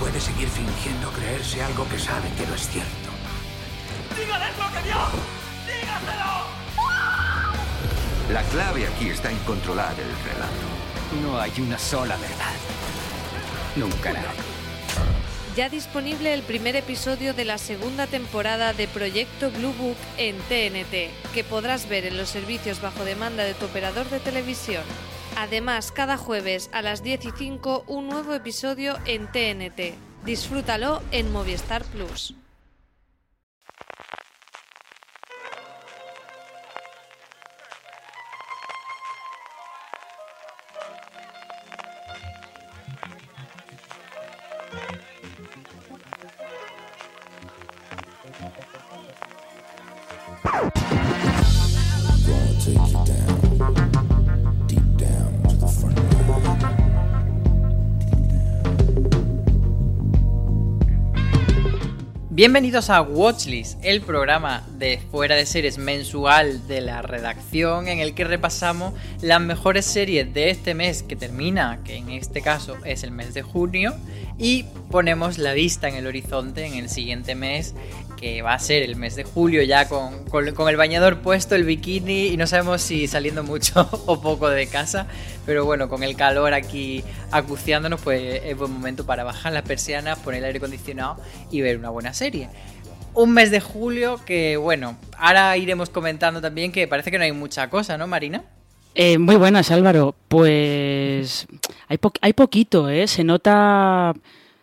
puede seguir fingiendo creerse algo que sabe que no es cierto? ¡Dígales lo que vio! ¡Dígaselo! La clave aquí está en controlar el relato. No hay una sola verdad. Nunca la hay. Ya disponible el primer episodio de la segunda temporada de Proyecto Blue Book en TNT, que podrás ver en los servicios bajo demanda de tu operador de televisión. Además, cada jueves a las 10 y 5 un nuevo episodio en TNT. Disfrútalo en Movistar Plus. Bienvenidos a Watchlist, el programa de fuera de series mensual de la redacción en el que repasamos las mejores series de este mes que termina, que en este caso es el mes de junio, y ponemos la vista en el horizonte en el siguiente mes, que va a ser el mes de julio ya con, con, el bañador puesto, el bikini y no sabemos si saliendo mucho o poco de casa, pero bueno, con el calor aquí acuciándonos, pues es buen momento para bajar las persianas, poner el aire acondicionado y ver una buena serie. Un mes de julio que, bueno, ahora iremos comentando también que parece que no hay mucha cosa, ¿no, Marina? Eh, muy buenas, Álvaro. Pues hay, hay poquito, ¿eh? Se nota,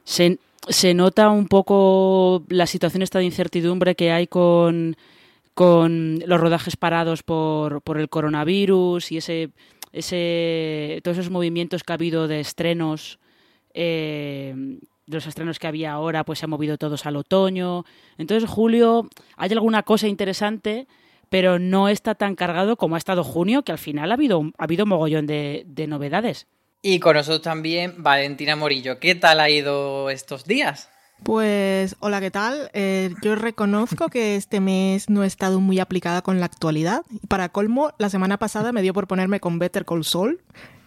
se, se, nota un poco la situación esta de incertidumbre que hay con, con los rodajes parados por, por el coronavirus y ese, ese, todos esos movimientos que ha habido de estrenos. Eh, de los estrenos que había ahora, pues se han movido todos al otoño. Entonces, julio, hay alguna cosa interesante pero no está tan cargado como ha estado junio, que al final ha habido, ha habido mogollón de, novedades. Y con nosotros también Valentina Morillo. ¿Qué tal ha ido estos días? Pues hola, ¿qué tal? Eh, yo reconozco que este mes no he estado muy aplicada con la actualidad. Para colmo, la semana pasada me dio por ponerme con Better Call Saul.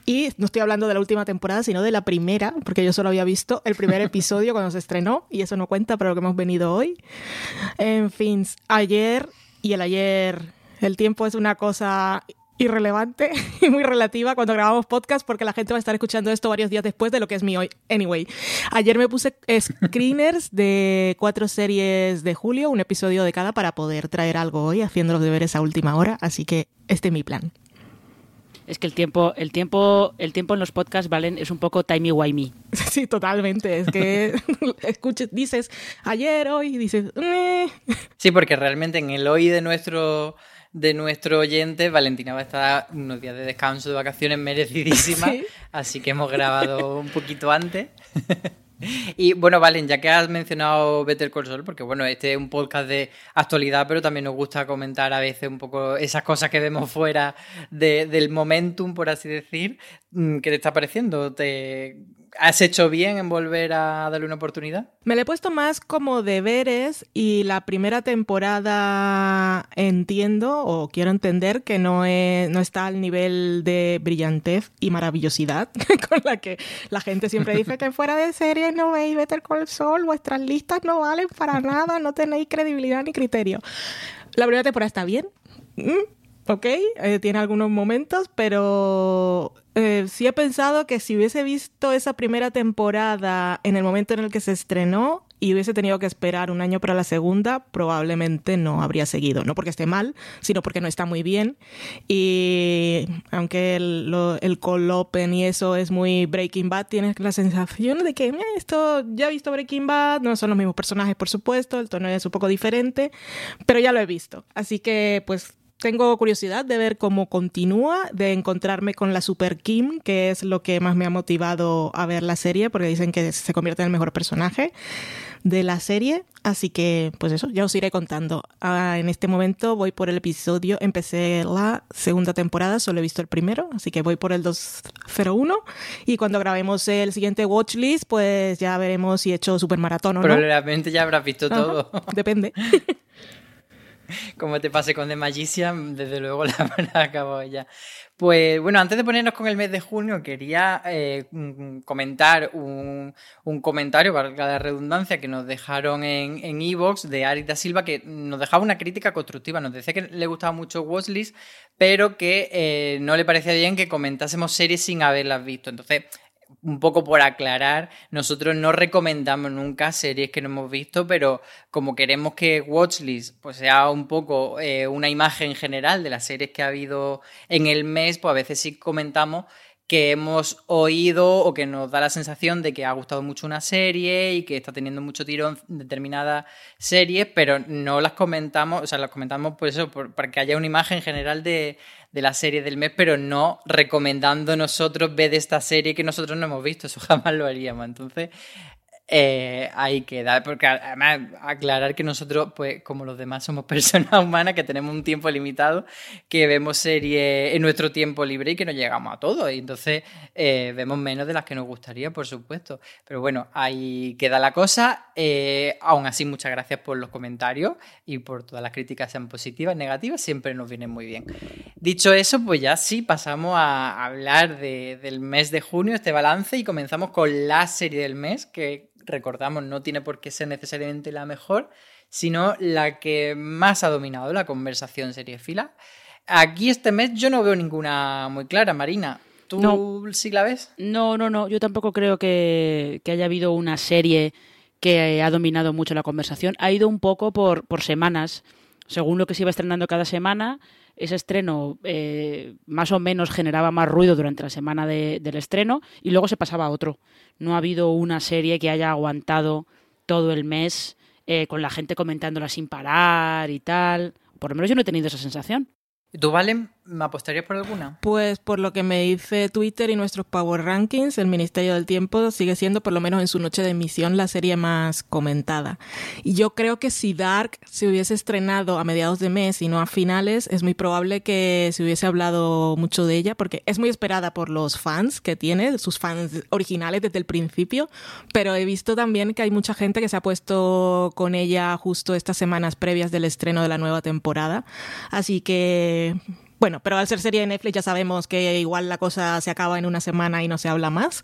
Y no estoy hablando de la última temporada, sino de la primera, porque yo solo había visto el primer episodio cuando se estrenó, y eso no cuenta para lo que hemos venido hoy. En fin, ayer y el ayer. El tiempo es una cosa irrelevante y muy relativa cuando grabamos podcast porque la gente va a estar escuchando esto varios días después de lo que es mi hoy. Anyway, ayer me puse screeners de cuatro series de julio, un episodio de cada para poder traer algo hoy haciendo los deberes a última hora, así que este es mi plan. Es que el tiempo, el tiempo, el tiempo en los podcasts, Valen, es un poco timey wimey. Sí, totalmente. Es que escuches, dices ayer, hoy, dices. Sí, porque realmente en el hoy de nuestro de nuestro oyente, Valentina va a estar unos días de descanso, de vacaciones merecidísimas, así que hemos grabado un poquito antes. Y bueno, Valen, ya que has mencionado Better Call Saul, porque bueno, este es un podcast de actualidad, pero también nos gusta comentar a veces un poco esas cosas que vemos fuera del momentum, por así decir. Mm, ¿Qué te está pareciendo? ¿Te, ¿Has hecho bien en volver a darle una oportunidad? Me le he puesto más como deberes y la primera temporada entiendo o quiero entender que no, no está al nivel de brillantez y maravillosidad con la que la gente siempre dice que fuera de serie no veis Better Call Saul, vuestras listas no valen para nada, no tenéis credibilidad ni criterio. La primera temporada está bien. Mm, ok, eh, tiene algunos momentos, pero eh, sí he pensado que si hubiese visto esa primera temporada en el momento en el que se estrenó y hubiese tenido que esperar un año para la segunda, probablemente no habría seguido. No porque esté mal, sino porque no está muy bien. Y aunque el, el open y eso es muy Breaking Bad, tienes la sensación de que esto ya he visto Breaking Bad, no son los mismos personajes, por supuesto, el tono es un poco diferente, pero ya lo he visto. Así que, pues tengo curiosidad de ver cómo continúa, de encontrarme con la Super Kim, que es lo que más me ha motivado a ver la serie, porque dicen que se convierte en el mejor personaje de la serie. Así que, pues eso, ya os iré contando. Ah, en este momento voy por el episodio, empecé la segunda temporada, solo he visto el primero, así que voy por el 201. Y cuando grabemos el siguiente watchlist, pues ya veremos si he hecho super maratón o no. Probablemente ya habrás visto todo. depende. como te pase con The Magician, desde luego la habrá acabado ya. Pues bueno, antes de ponernos con el mes de junio, quería eh, comentar un, comentario, para la redundancia, que nos dejaron en Evox de Arita Silva, que nos dejaba una crítica constructiva. Nos decía que le gustaba mucho Watchlist, pero que eh, no le parecía bien que comentásemos series sin haberlas visto. Entonces, un poco por aclarar, nosotros no recomendamos nunca series que no hemos visto, pero como queremos que Watchlist pues, sea un poco eh, una imagen general de las series que ha habido en el mes, pues a veces sí comentamos que hemos oído o que nos da la sensación de que ha gustado mucho una serie y que está teniendo mucho tiro en determinadas series, pero no las comentamos, o sea, las comentamos por eso, para que haya una imagen general de, de la serie del mes, pero no recomendando nosotros ver de esta serie que nosotros no hemos visto, eso jamás lo haríamos. Entonces, eh, hay que dar, porque además aclarar que nosotros, pues como los demás, somos personas humanas que tenemos un tiempo limitado, que vemos series en nuestro tiempo libre y que no llegamos a todo. Y entonces eh, vemos menos de las que nos gustaría, por supuesto. Pero bueno, ahí queda la cosa. Eh, aún así, muchas gracias por los comentarios y por todas las críticas, sean positivas, negativas, siempre nos vienen muy bien. Dicho eso, pues ya sí, pasamos a hablar del mes de junio, este balance, y comenzamos con la serie del mes, que recordamos, no tiene por qué ser necesariamente la mejor, sino la que más ha dominado la conversación serie fila. Aquí este mes yo no veo ninguna muy clara, Marina. ¿Tú sí la ves? No, no, no. Yo tampoco creo que, haya habido una serie que ha dominado mucho la conversación. Ha ido un poco por, por semanas. Según lo que se iba estrenando cada semana, ese estreno eh, más o menos generaba más ruido durante la semana del estreno y luego se pasaba a otro. No ha habido una serie que haya aguantado todo el mes eh, con la gente comentándola sin parar y tal. Por lo menos yo no he tenido esa sensación. ¿Tú, Valen, me apostarías por alguna? Pues por lo que me dice Twitter y nuestros Power Rankings, el Ministerio del Tiempo sigue siendo, por lo menos en su noche de emisión, la serie más comentada. Y yo creo que si Dark se hubiese estrenado a mediados de mes y no a finales, es muy probable que se hubiese hablado mucho de ella, porque es muy esperada por los fans que tiene, sus fans originales desde el principio, pero he visto también que hay mucha gente que se ha puesto con ella justo estas semanas previas del estreno de la nueva temporada. Así que bueno, pero al ser serie de Netflix ya sabemos que igual la cosa se acaba en una semana y no se habla más.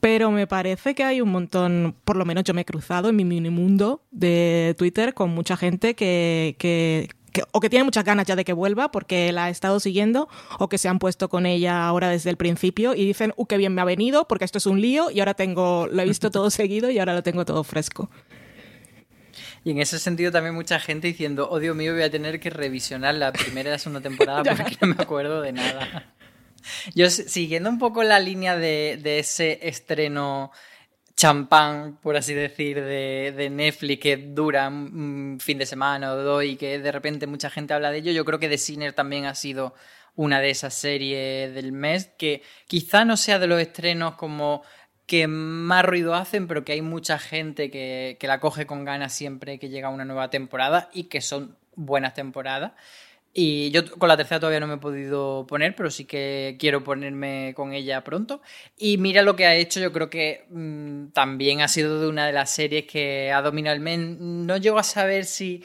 Pero me parece que hay un montón, por lo menos yo me he cruzado en mi mini mundo de Twitter con mucha gente que, o que tienen muchas ganas ya de que vuelva porque la he estado siguiendo o que se han puesto con ella ahora desde el principio y dicen, uh, qué bien me ha venido porque esto es un lío y ahora tengo, lo he visto todo seguido y ahora lo tengo todo fresco. Y en ese sentido también mucha gente diciendo, oh Dios mío, voy a tener que revisionar la primera y la segunda temporada porque no me acuerdo de nada. Yo siguiendo un poco la línea de, de ese estreno champán, por así decir, de, de, Netflix que dura un fin de semana o dos y que de repente mucha gente habla de ello, yo creo que The Sinner también ha sido una de esas series del mes que quizá no sea de los estrenos como que más ruido hacen, pero que hay mucha gente que, que la coge con ganas siempre que llega una nueva temporada y que son buenas temporadas. Y yo con la tercera todavía no me he podido poner, pero sí que quiero ponerme con ella pronto. Y mira lo que ha hecho, yo creo que mmm, también ha sido de una de las series que ha dominado el men. No llego a saber si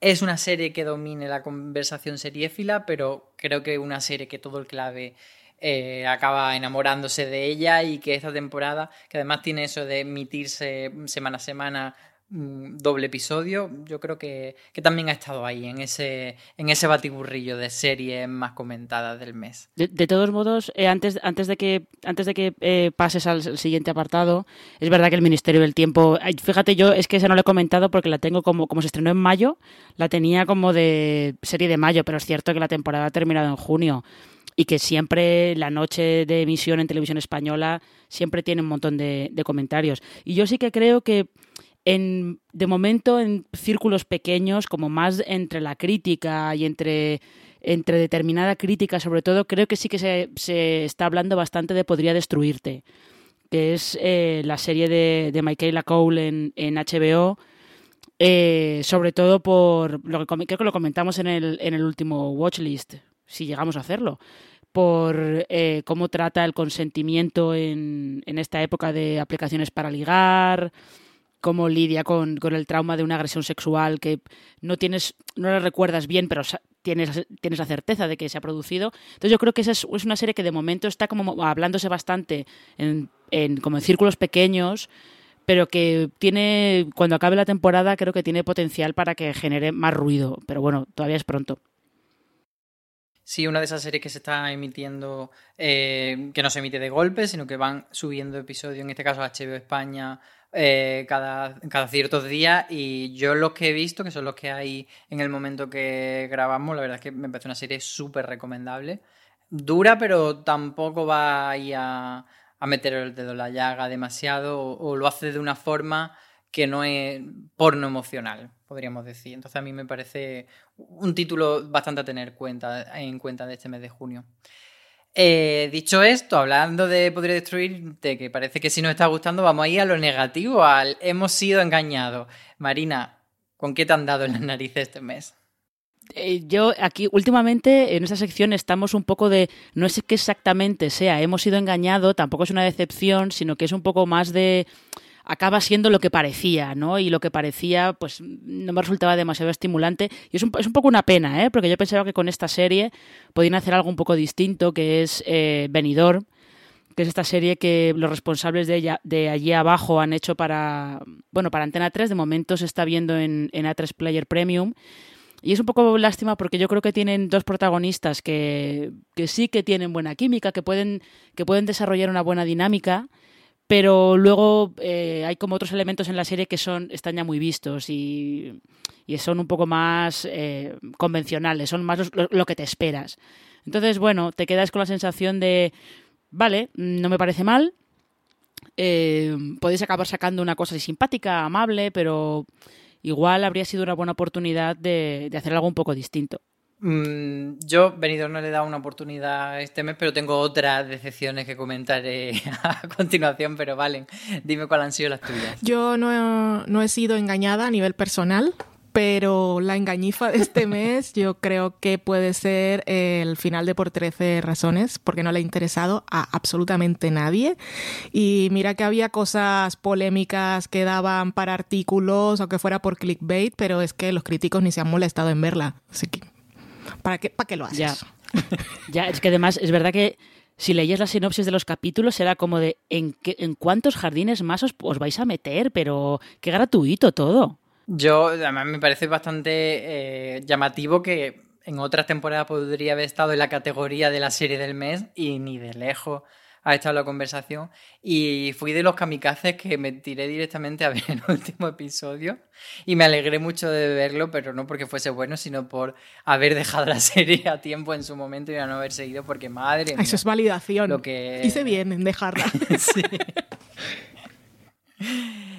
es una serie que domine la conversación seriéfila, pero creo que una serie que todo el clave eh, acaba enamorándose de ella y que esta temporada, que además tiene eso de emitirse semana a semana doble episodio, yo creo que, que, también ha estado ahí, en ese, en ese batiburrillo de series más comentadas del mes. De, todos modos, eh, antes, antes de que, antes de que eh, pases al, al, siguiente apartado, es verdad que el Ministerio del Tiempo, fíjate, yo es que esa no lo he comentado porque la tengo como, como se estrenó en mayo, la tenía como de serie de mayo, pero es cierto que la temporada ha terminado en junio y que siempre la noche de emisión en televisión española siempre tiene un montón de, comentarios. Y yo sí que creo que en, de momento en círculos pequeños, como más entre la crítica y entre, entre determinada crítica, sobre todo, creo que sí que se, se está hablando bastante de Podría Destruirte, que es eh, la serie de, de Michaela Cole en, en HBO. Eh, sobre todo por lo que creo que lo comentamos en el, en el último watchlist, si llegamos a hacerlo, por eh, cómo trata el consentimiento en, en esta época de aplicaciones para ligar, cómo lidia con, con, el trauma de una agresión sexual que no tienes, no la recuerdas bien, pero tienes, tienes la certeza de que se ha producido. Entonces yo creo que esa es, es una serie que de momento está como hablándose bastante en, en, como en círculos pequeños, pero que tiene, cuando acabe la temporada, creo que tiene potencial para que genere más ruido. Pero bueno, todavía es pronto. Sí, una de esas series que se está emitiendo, eh, que no se emite de golpe, sino que van subiendo episodios, en este caso HBO España, eh, cada, ciertos días y yo los que he visto, que son los que hay en el momento que grabamos, la verdad es que me parece una serie súper recomendable. Dura, pero tampoco va a, a, meter el dedo en la llaga demasiado o, lo hace de una forma que no es porno emocional, podríamos decir. Entonces a mí me parece un título bastante a tener en cuenta de este mes de junio. Eh, dicho esto, hablando de Podría Destruirte, que parece que si nos está gustando, vamos a ir a lo negativo, al hemos sido engañados. Marina, ¿con qué te han dado en las narices este mes? Eh, yo aquí últimamente en esta sección estamos un poco de, no es que exactamente sea, hemos sido engañados, tampoco es una decepción, sino que es un poco más de acaba siendo lo que parecía, ¿no? Y lo que parecía, pues no me resultaba demasiado estimulante. Y es un, es un poco una pena, ¿eh? Porque yo pensaba que con esta serie podían hacer algo un poco distinto, que es eh, Venidor, que es esta serie que los responsables de, ella, de allí abajo han hecho para, bueno, para Antena 3. De momento se está viendo en, en A3 Player Premium. Y es un poco lástima porque yo creo que tienen dos protagonistas que, que sí que tienen buena química, que pueden, que pueden desarrollar una buena dinámica pero luego eh, hay como otros elementos en la serie que son están ya muy vistos y, y son un poco más eh, convencionales, son más lo, que te esperas. Entonces, bueno, te quedas con la sensación de, vale, no me parece mal, eh, podéis acabar sacando una cosa simpática, amable, pero igual habría sido una buena oportunidad de, de hacer algo un poco distinto. Mm, yo, Benidorm, no le he dado una oportunidad este mes, pero tengo otras decepciones que comentaré a continuación, pero valen. Dime cuáles han sido las tuyas. Yo no he, no he sido engañada a nivel personal, pero la engañifa de este mes yo creo que puede ser el final de Por 13 Razones, porque no le ha interesado a absolutamente nadie. Y mira que había cosas polémicas que daban para artículos o que fuera por clickbait, pero es que los críticos ni se han molestado en verla. Así que ¿Para qué, para qué lo haces? Ya. ya, es que además es verdad que si leías la sinopsis de los capítulos era como de ¿en, qué, en cuántos jardines más os, os, vais a meter? Pero qué gratuito todo. Yo, además, me parece bastante eh, llamativo que en otras temporadas podría haber estado en la categoría de la serie del mes y ni de lejos ha estado la conversación. Y fui de los kamikazes que me tiré directamente a ver el último episodio y me alegré mucho de verlo, pero no porque fuese bueno, sino por haber dejado la serie a tiempo en su momento y no haber seguido, porque madre mía. Eso es validación. Lo que... Hice bien en dejarla. sí.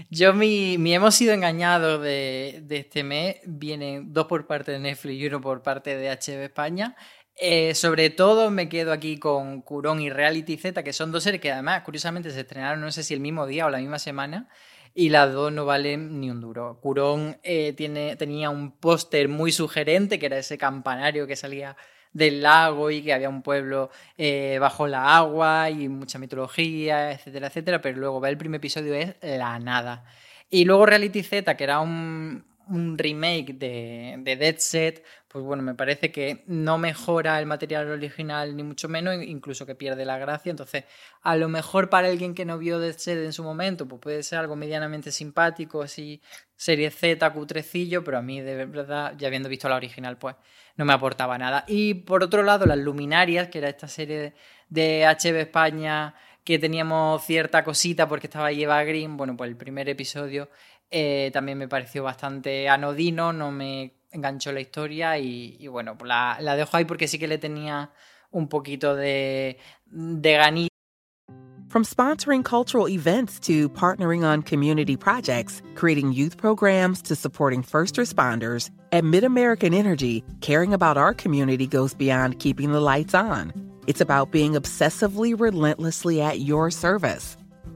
Yo, mi, mi, hemos sido engañados de, de, este mes, vienen dos por parte de Netflix y uno por parte de HB España. Eh, sobre todo me quedo aquí con Curón y Reality Z, que son dos series que además, curiosamente, se estrenaron no sé si el mismo día o la misma semana, y las dos no valen ni un duro. Curón eh, tiene, tenía un póster muy sugerente, que era ese campanario que salía del lago y que había un pueblo eh, bajo la agua y mucha mitología, etcétera, etcétera, pero luego va el primer episodio es la nada. Y luego Reality Z, que era un, un remake de, de Dead Set, pues bueno, me parece que no mejora el material original ni mucho menos, incluso que pierde la gracia. Entonces, a lo mejor para alguien que no vio Dead Set en su momento, pues puede ser algo medianamente simpático, así serie Z, cutrecillo, pero a mí de verdad, ya habiendo visto la original, pues no me aportaba nada. Y por otro lado, Las Luminarias, que era esta serie de HB España que teníamos cierta cosita porque estaba ahí Eva Green, bueno, pues el primer episodio eh, también me pareció bastante anodino, no me enganchó la historia y, bueno, pues la, la, ahí porque sí que le tenía un poquito de, de ganito. From sponsoring cultural events to partnering on community projects, creating youth programs to supporting first responders, at MidAmerican Energy, caring about our community goes beyond keeping the lights on. It's about being obsessively relentlessly at your service.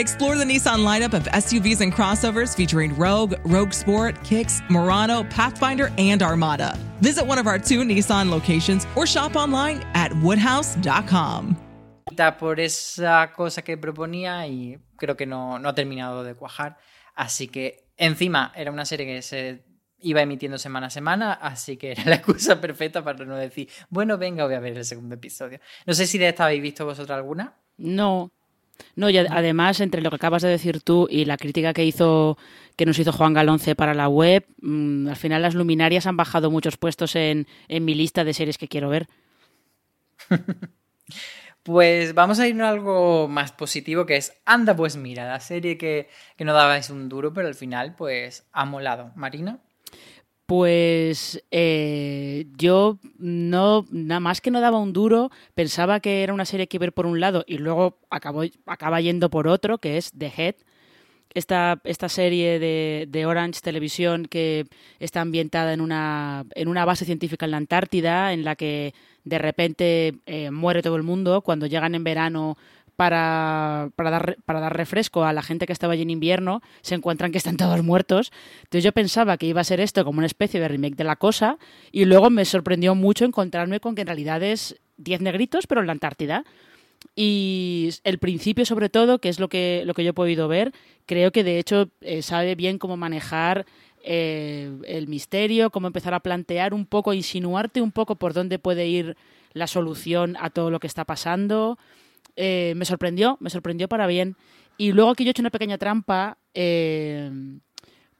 Explore the Nissan lineup of SUVs and crossovers featuring Rogue, Rogue Sport, Kicks, Murano, Pathfinder, and Armada. Visit one of our two Nissan locations or shop online at woodhouse.com. por esa cosa que proponía y creo que no, no ha terminado de cuajar. Así que encima era una serie que se iba emitiendo semana a semana, así que era la excusa perfecta para no decir, bueno, venga, voy a ver el segundo episodio. No sé si de esta habéis visto vosotros alguna. No. No, y además, entre lo que acabas de decir tú y la crítica que hizo que nos hizo Juan Galonce para la web, mmm, al final las luminarias han bajado muchos puestos en, en mi lista de series que quiero ver. Pues vamos a irnos a algo más positivo que es Anda pues mira, la serie que, que no dabais un duro, pero al final pues ha molado. Marina. Pues eh, yo no, nada más que no daba un duro, pensaba que era una serie que ver por un lado y luego acabó, acaba yendo por otro, que es The Head, esta, esta serie de, de, Orange Televisión que está ambientada en una, en una base científica en la Antártida, en la que de repente eh, muere todo el mundo. Cuando llegan en verano para, dar, refresco a la gente que estaba allí en invierno, se encuentran que están todos muertos. Entonces yo pensaba que iba a ser esto como una especie de remake de la cosa y luego me sorprendió mucho encontrarme con que en realidad es 10 negritos pero en la Antártida. Y el principio, sobre todo, que es lo que, lo que yo he podido ver, creo que de hecho eh, sabe bien cómo manejar eh, el misterio, cómo empezar a plantear un poco, insinuarte un poco por dónde puede ir la solución a todo lo que está pasando. Eh, me sorprendió, me sorprendió para bien. Y luego aquí yo he hecho una pequeña trampa, eh,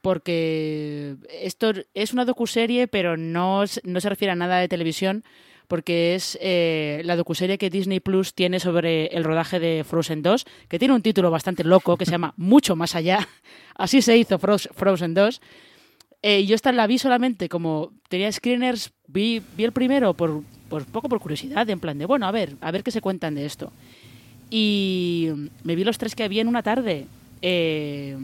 porque esto es una docuserie, pero no, no se refiere a nada de televisión, porque es eh, la docuserie que Disney Plus tiene sobre el rodaje de Frozen 2, que tiene un título bastante loco que se llama Mucho más allá. Así se hizo Frozen 2. Eh, yo esta la vi solamente como tenía screeners, vi, vi el primero por, por poco por curiosidad, en plan de, bueno, a ver, a ver qué se cuentan de esto. Y me vi los tres que había en una tarde. Eh,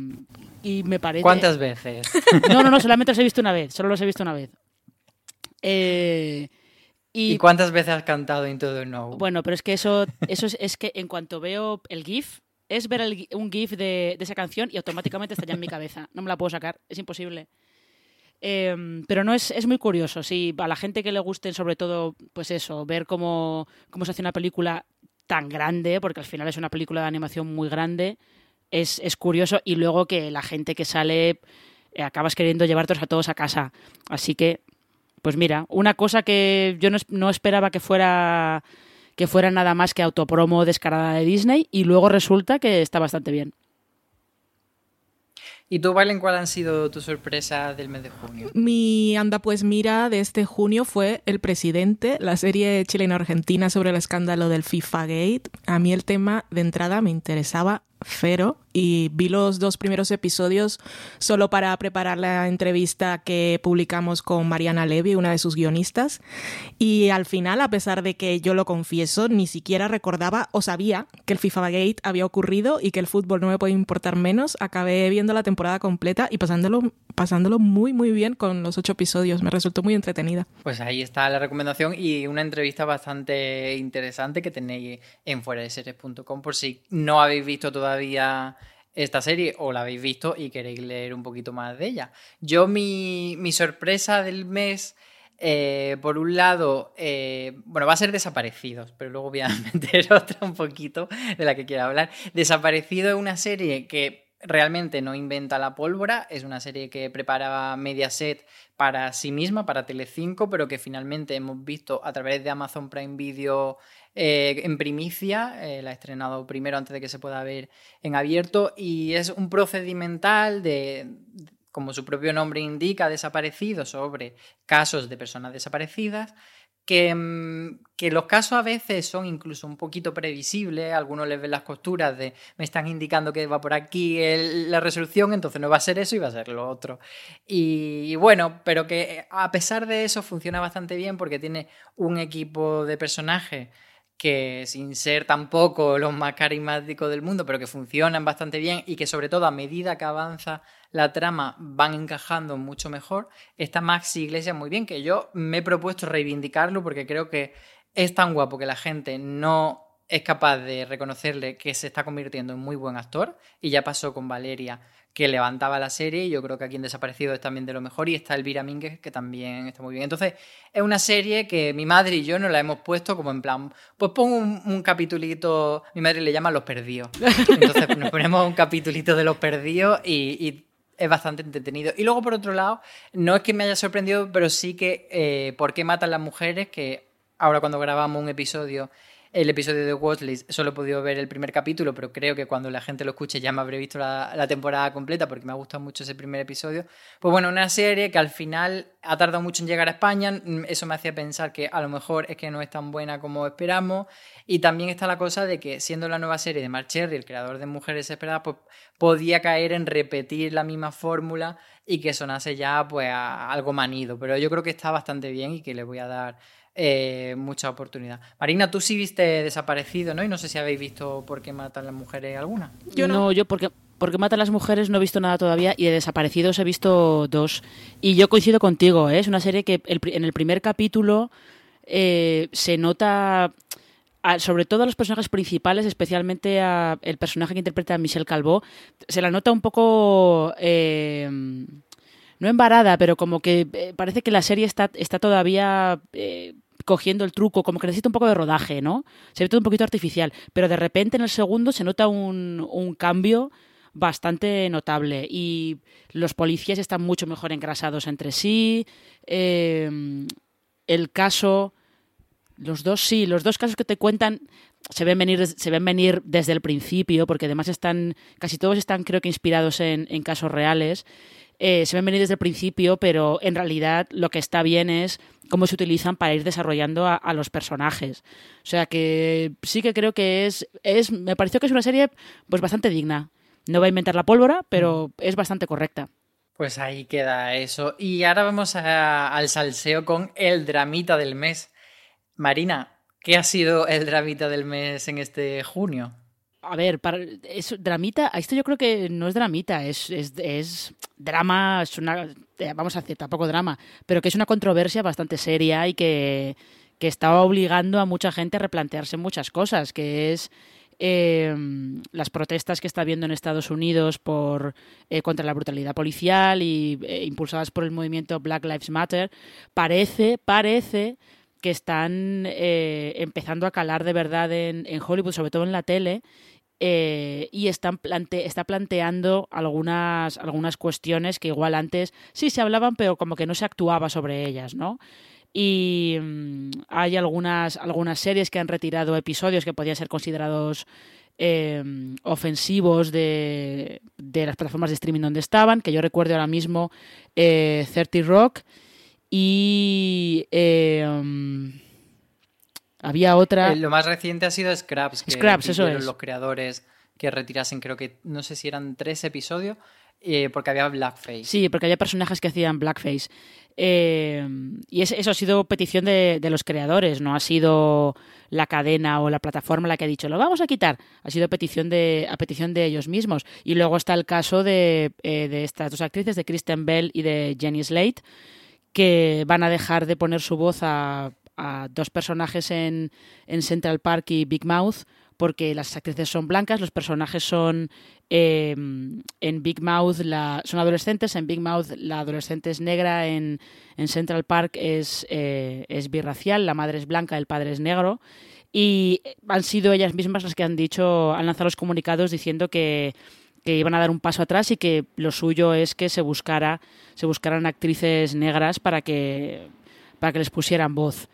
y me parece... ¿Cuántas veces? No, no, no, solamente los he visto una vez, solo los he visto una vez. Eh, y, ¿Y, cuántas veces has cantado Into the Know? Bueno, pero es que eso, eso es, es que en cuanto veo el GIF, es ver el, un GIF de, de, esa canción y automáticamente está ya en mi cabeza. No me la puedo sacar, es imposible. Eh, pero no es, es muy curioso. Sí, a la gente que le guste, sobre todo, pues eso, ver cómo, cómo se hace una película tan grande, porque al final es una película de animación muy grande, es, es curioso. Y luego que la gente que sale eh, acabas queriendo llevártelos a todos a casa. Así que, pues mira, una cosa que yo no, no esperaba que fuera que fuera nada más que autopromo descarada de Disney y luego resulta que está bastante bien. ¿Y tú, Valen, cuál han sido tus sorpresas del mes de junio? Mi anda pues mira de este junio fue El Presidente, la serie chileno-argentina sobre el escándalo del FIFA Gate. A mí el tema de entrada me interesaba cero y vi los dos primeros episodios solo para preparar la entrevista que publicamos con Mariana Levy, una de sus guionistas. Y al final, a pesar de que yo lo confieso, ni siquiera recordaba o sabía que el FIFA Gate había ocurrido y que el fútbol no me puede importar menos, acabé viendo la temporada completa y pasándolo, pasándolo muy, muy bien con los ocho episodios. Me resultó muy entretenida. Pues ahí está la recomendación y una entrevista bastante interesante que tenéis en fuera de series.com por si no habéis visto todavía esta serie o la habéis visto y queréis leer un poquito más de ella. Yo mi, mi sorpresa del mes, eh, por un lado, eh, bueno, va a ser Desaparecidos, pero luego voy a meter otra un poquito de la que quiero hablar. Desaparecido es una serie que realmente no inventa la pólvora, es una serie que prepara Mediaset para sí misma, para Telecinco, pero que finalmente hemos visto a través de Amazon Prime Video eh, en primicia, eh, la he estrenado primero antes de que se pueda ver en abierto y es un procedimental de, como su propio nombre indica, desaparecido sobre casos de personas desaparecidas. Que, mm, que, los casos a veces son incluso un poquito previsibles, algunos les ven las costuras de me están indicando que va por aquí la resolución, entonces no va a ser eso y va a ser lo otro. Y, y, bueno, pero que a pesar de eso funciona bastante bien porque tiene un equipo de personajes que sin ser tampoco los más carismáticos del mundo, pero que funcionan bastante bien y que sobre todo a medida que avanza la trama van encajando mucho mejor, está Maxi Iglesias muy bien, que yo me he propuesto reivindicarlo porque creo que es tan guapo que la gente no es capaz de reconocerle que se está convirtiendo en muy buen actor y ya pasó con Valeria que levantaba la serie yo creo que aquí en Desaparecido es también de lo mejor y está Elvira Mínguez que también está muy bien. Entonces es una serie que mi madre y yo nos la hemos puesto como en plan, pues pongo un, un capitulito, mi madre le llama Los Perdidos. Entonces nos ponemos un capitulito de Los Perdidos y, es bastante entretenido. Y luego, por otro lado, no es que me haya sorprendido, pero sí que eh, por qué matan las mujeres, que ahora cuando grabamos un episodio el episodio de Watchlist solo he podido ver el primer capítulo, pero creo que cuando la gente lo escuche ya me habré visto la, temporada completa porque me ha gustado mucho ese primer episodio. Pues bueno, una serie que al final ha tardado mucho en llegar a España, mm, eso me hacía pensar que a lo mejor es que no es tan buena como esperamos. Y también está la cosa de que siendo la nueva serie de Mark Cherry, el creador de Mujeres Esperadas, pues podía caer en repetir la misma fórmula y que sonase ya pues algo manido. Pero yo creo que está bastante bien y que le voy a dar eh, mucha oportunidad. Marina, tú sí viste Desaparecido, ¿no? Y no sé si habéis visto por qué matan las mujeres alguna. Yo no, yo porque porque matan las mujeres no he visto nada todavía y de Desaparecidos he visto dos. Y yo coincido contigo, ¿eh? es una serie que en el primer capítulo eh, se nota, sobre todo a los personajes principales, especialmente a el personaje que interpreta a Michelle Calvo, se la nota un poco... Eh, no embarada, pero como que parece que la serie está, está todavía cogiendo el truco, como que necesita un poco de rodaje, ¿no? Se ve todo un poquito artificial, pero de repente en el segundo se nota un, cambio bastante notable y los policías están mucho mejor engrasados entre sí. Eh, el caso, los dos sí, los dos casos que te cuentan se ven venir, se ven venir desde el principio, porque además están, casi todos están creo que inspirados en casos reales. Eh, se ven venir desde el principio, pero en realidad lo que está bien es cómo se utilizan para ir desarrollando a, los personajes. O sea que sí que creo que es, es, me pareció que es una serie pues bastante digna. No va a inventar la pólvora, pero es bastante correcta. Pues ahí queda eso. Y ahora vamos al salseo con el dramita del mes. Marina, ¿qué ha sido el dramita del mes en este junio? A ver, para, es dramita, esto yo creo que no es dramita, es, es, es drama, es una, eh, vamos a decir, tampoco drama, pero que es una controversia bastante seria y que, que está obligando a mucha gente a replantearse muchas cosas, que es eh, las protestas que está habiendo en Estados Unidos por eh, contra la brutalidad policial y impulsadas por el movimiento Black Lives Matter, parece, parece que están eh, empezando a calar de verdad en, en, Hollywood, sobre todo en la tele, eh, y están plante está planteando algunas, algunas cuestiones que igual antes sí se hablaban, pero como que no se actuaba sobre ellas, ¿no? Y mm, hay algunas, algunas series que han retirado episodios que podían ser considerados eh, ofensivos de, de, las plataformas de streaming donde estaban, que yo recuerdo ahora mismo eh, 30 Rock y um, había otra... Eh, lo más reciente ha sido Scraps, que Scraps, eso es. los creadores que retirasen, creo que, no sé si eran tres episodios, eh, porque había blackface. Sí, porque había personajes que hacían blackface. Eh, y es, eso ha sido petición de, de, los creadores, no ha sido la cadena o la plataforma la que ha dicho lo vamos a quitar, ha sido petición de, a petición de ellos mismos. Y luego está el caso de, eh, de estas dos actrices, de Kristen Bell y de Jenny Slate, que van a dejar de poner su voz a, a dos personajes en, en Central Park y Big Mouth porque las actrices son blancas, los personajes son eh, en Big Mouth la, son adolescentes, en Big Mouth la adolescente es negra, en, en Central Park es, eh, es birracial, la madre es blanca, el padre es negro. Y han sido ellas mismas las que han dicho, han lanzado los comunicados diciendo que, que iban a dar un paso atrás y que lo suyo es que se buscara, se buscaran actrices negras para que, para que les pusieran voz.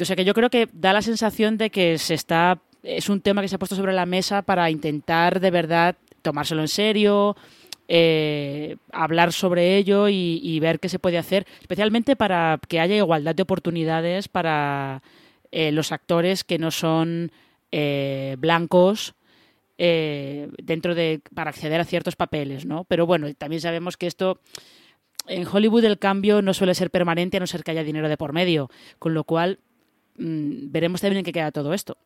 O sea que yo creo que da la sensación de que se está es un tema que se ha puesto sobre la mesa para intentar de verdad tomárselo en serio, eh, hablar sobre ello y, ver qué se puede hacer, especialmente para que haya igualdad de oportunidades para eh, los actores que no son eh, blancos dentro de para acceder a ciertos papeles, ¿no? Pero bueno, también sabemos que esto en Hollywood el cambio no suele ser permanente a no ser que haya dinero de por medio, con lo cual mmm, veremos también en qué queda todo esto.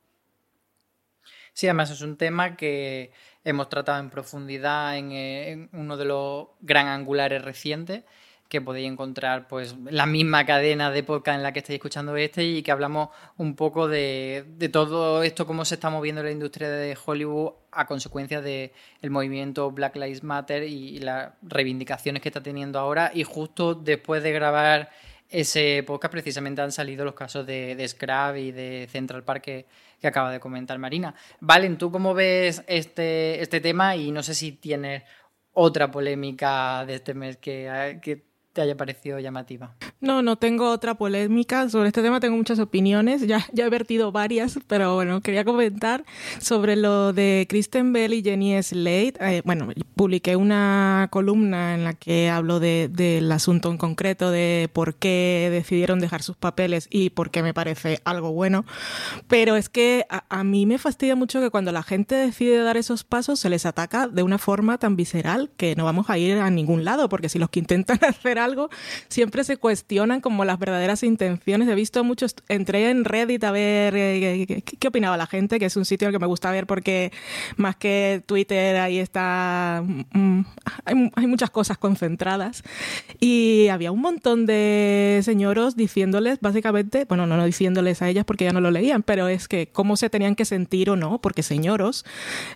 Sí, además es un tema que hemos tratado en profundidad en, eh, en uno de los gran angulares recientes que podéis encontrar pues la misma cadena de podcast en la que estáis escuchando este y que hablamos un poco de, de todo esto, cómo se está moviendo la industria de Hollywood a consecuencia del el movimiento Black Lives Matter y, las reivindicaciones que está teniendo ahora y justo después de grabar ese podcast precisamente han salido los casos de, de Scrap y de Central Park que, que, acaba de comentar Marina. Valen, ¿tú cómo ves este, este tema? Y no sé si tienes otra polémica de este mes que, que te haya parecido llamativa. No, no tengo otra polémica sobre este tema, tengo muchas opiniones, ya, ya he vertido varias, pero bueno, quería comentar sobre lo de Kristen Bell y Jenny Slate. Eh, bueno, publiqué una columna en la que hablo del de, de asunto en concreto, de por qué decidieron dejar sus papeles y por qué me parece algo bueno, pero es que a, a mí me fastidia mucho que cuando la gente decide dar esos pasos se les ataca de una forma tan visceral que no vamos a ir a ningún lado, porque si los que intentan hacer algo, siempre se cuestionan como las verdaderas intenciones. He visto muchos, entré en Reddit a ver eh, qué, qué, opinaba la gente, que es un sitio que me gusta ver porque más que Twitter ahí está, mm, hay, hay, muchas cosas concentradas. Y había un montón de señoros diciéndoles, básicamente, bueno, no, no diciéndoles a ellas porque ya no lo leían, pero es que cómo se tenían que sentir o no, porque señoros,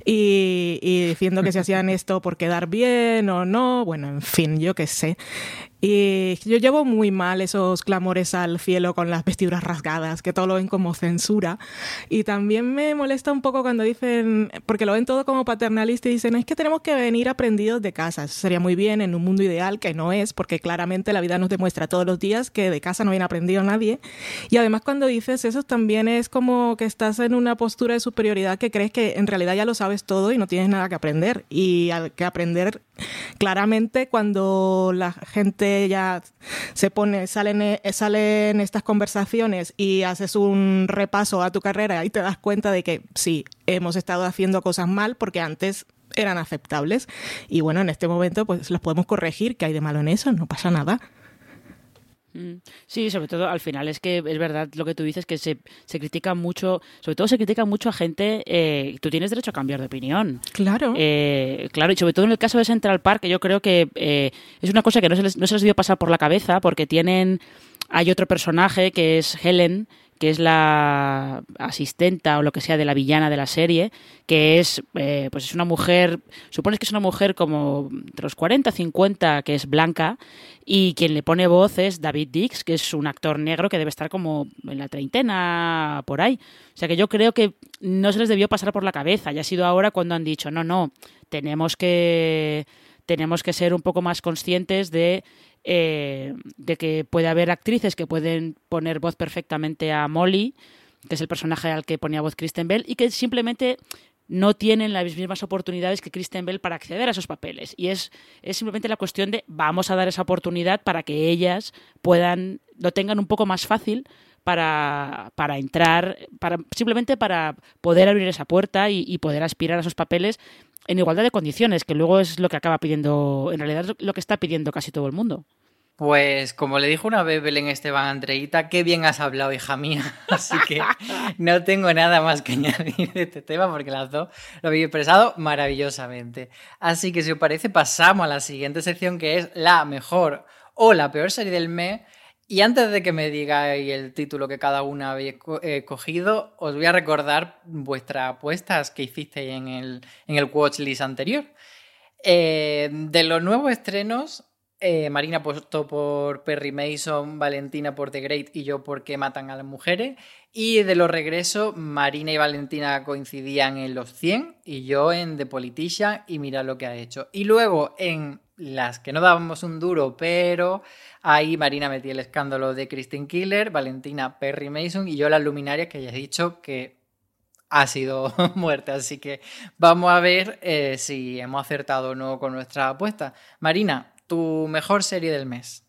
y, y diciendo que se hacían esto por quedar bien o no, bueno, en fin, yo qué sé. Y yo llevo muy mal esos clamores al cielo con las vestiduras rasgadas, que todo lo ven como censura. Y también me molesta un poco cuando dicen, porque lo ven todo como paternalista y dicen, es que tenemos que venir aprendidos de casa. Eso sería muy bien en un mundo ideal, que no es, porque claramente la vida nos demuestra todos los días que de casa no viene aprendido nadie. Y además cuando dices eso también es como que estás en una postura de superioridad que crees que en realidad ya lo sabes todo y no tienes nada que aprender. Y hay que aprender claramente cuando la gente ya se pone, salen, salen estas conversaciones y haces un repaso a tu carrera y te das cuenta de que sí, hemos estado haciendo cosas mal porque antes eran aceptables y bueno, en este momento pues los podemos corregir, que hay de malo en eso, no pasa nada. Mm. Sí, sobre todo al final es que es verdad lo que tú dices, que se, se critica mucho, sobre todo se critica mucho a gente, eh, tú tienes derecho a cambiar de opinión. Claro. Eh, claro, y sobre todo en el caso de Central Park, yo creo que eh, es una cosa que no se, les, no se les dio pasar por la cabeza porque tienen, hay otro personaje que es Helen, que es la asistenta o lo que sea de la villana de la serie, que es, eh, pues es una mujer, supones que es una mujer como de los 40, 50, que es blanca, y quien le pone voz es David Dix, que es un actor negro que debe estar como en la treintena, por ahí. O sea que yo creo que no se les debió pasar por la cabeza, ya ha sido ahora cuando han dicho, no, no, tenemos que tenemos que ser un poco más conscientes de eh, de que puede haber actrices que pueden poner voz perfectamente a Molly, que es el personaje al que ponía voz Kristen Bell, y que simplemente no tienen las mismas oportunidades que Kristen Bell para acceder a esos papeles. Y es, es simplemente la cuestión de vamos a dar esa oportunidad para que ellas puedan, lo tengan un poco más fácil para, para entrar, para, simplemente para poder abrir esa puerta y, y poder aspirar a esos papeles en igualdad de condiciones, que luego es lo que acaba pidiendo, en realidad es lo que está pidiendo casi todo el mundo. Pues como le dijo una vez Belén Esteban Andreita, qué bien has hablado, hija mía. Así que no tengo nada más que añadir de este tema porque las dos lo habéis expresado maravillosamente. Así que si os parece, pasamos a la siguiente sección que es la mejor o la peor serie del mes. Y antes de que me digáis el título que cada una habéis eh, cogido, os voy a recordar vuestras apuestas que hicisteis en el, en el watchlist anterior. Eh, de los nuevos estrenos, eh, Marina apostó por Perry Mason, Valentina por The Great y yo por Que matan a las mujeres. Y de los regresos, Marina y Valentina coincidían en los 100 y yo en The Politician y mira lo que ha hecho. Y luego en las que no dábamos un duro, pero ahí Marina metía el escándalo de Christine Killer, Valentina Perry Mason y yo las luminarias que ya he dicho que ha sido muerte. Así que vamos a ver eh, si hemos acertado o no con nuestra apuesta. Marina, tu mejor serie del mes.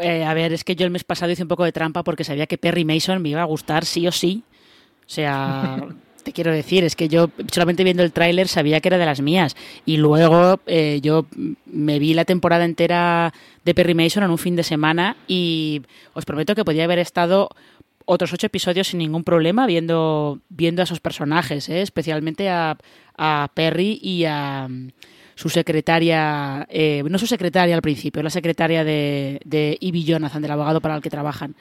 Eh, a ver, es que yo el mes pasado hice un poco de trampa porque sabía que Perry Mason me iba a gustar sí o sí. O sea, te quiero decir, es que yo solamente viendo el tráiler sabía que era de las mías. Y luego eh, yo me vi la temporada entera de Perry Mason en un fin de semana y os prometo que podía haber estado otros ocho episodios sin ningún problema viendo, viendo a esos personajes, ¿eh? especialmente a, a, Perry y a su secretaria, eh, no su secretaria al principio, la secretaria de, de Ivy Jonathan, del abogado para el que trabajan.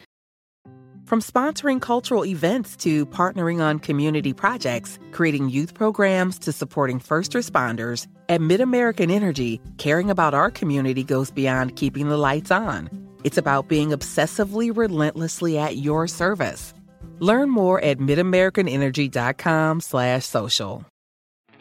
From sponsoring cultural events to partnering on community projects, creating youth programs to supporting first responders, at MidAmerican Energy, caring about our community goes beyond keeping the lights on. It's about being obsessively relentlessly at your service. Learn more at midamericanenergy.com slash social.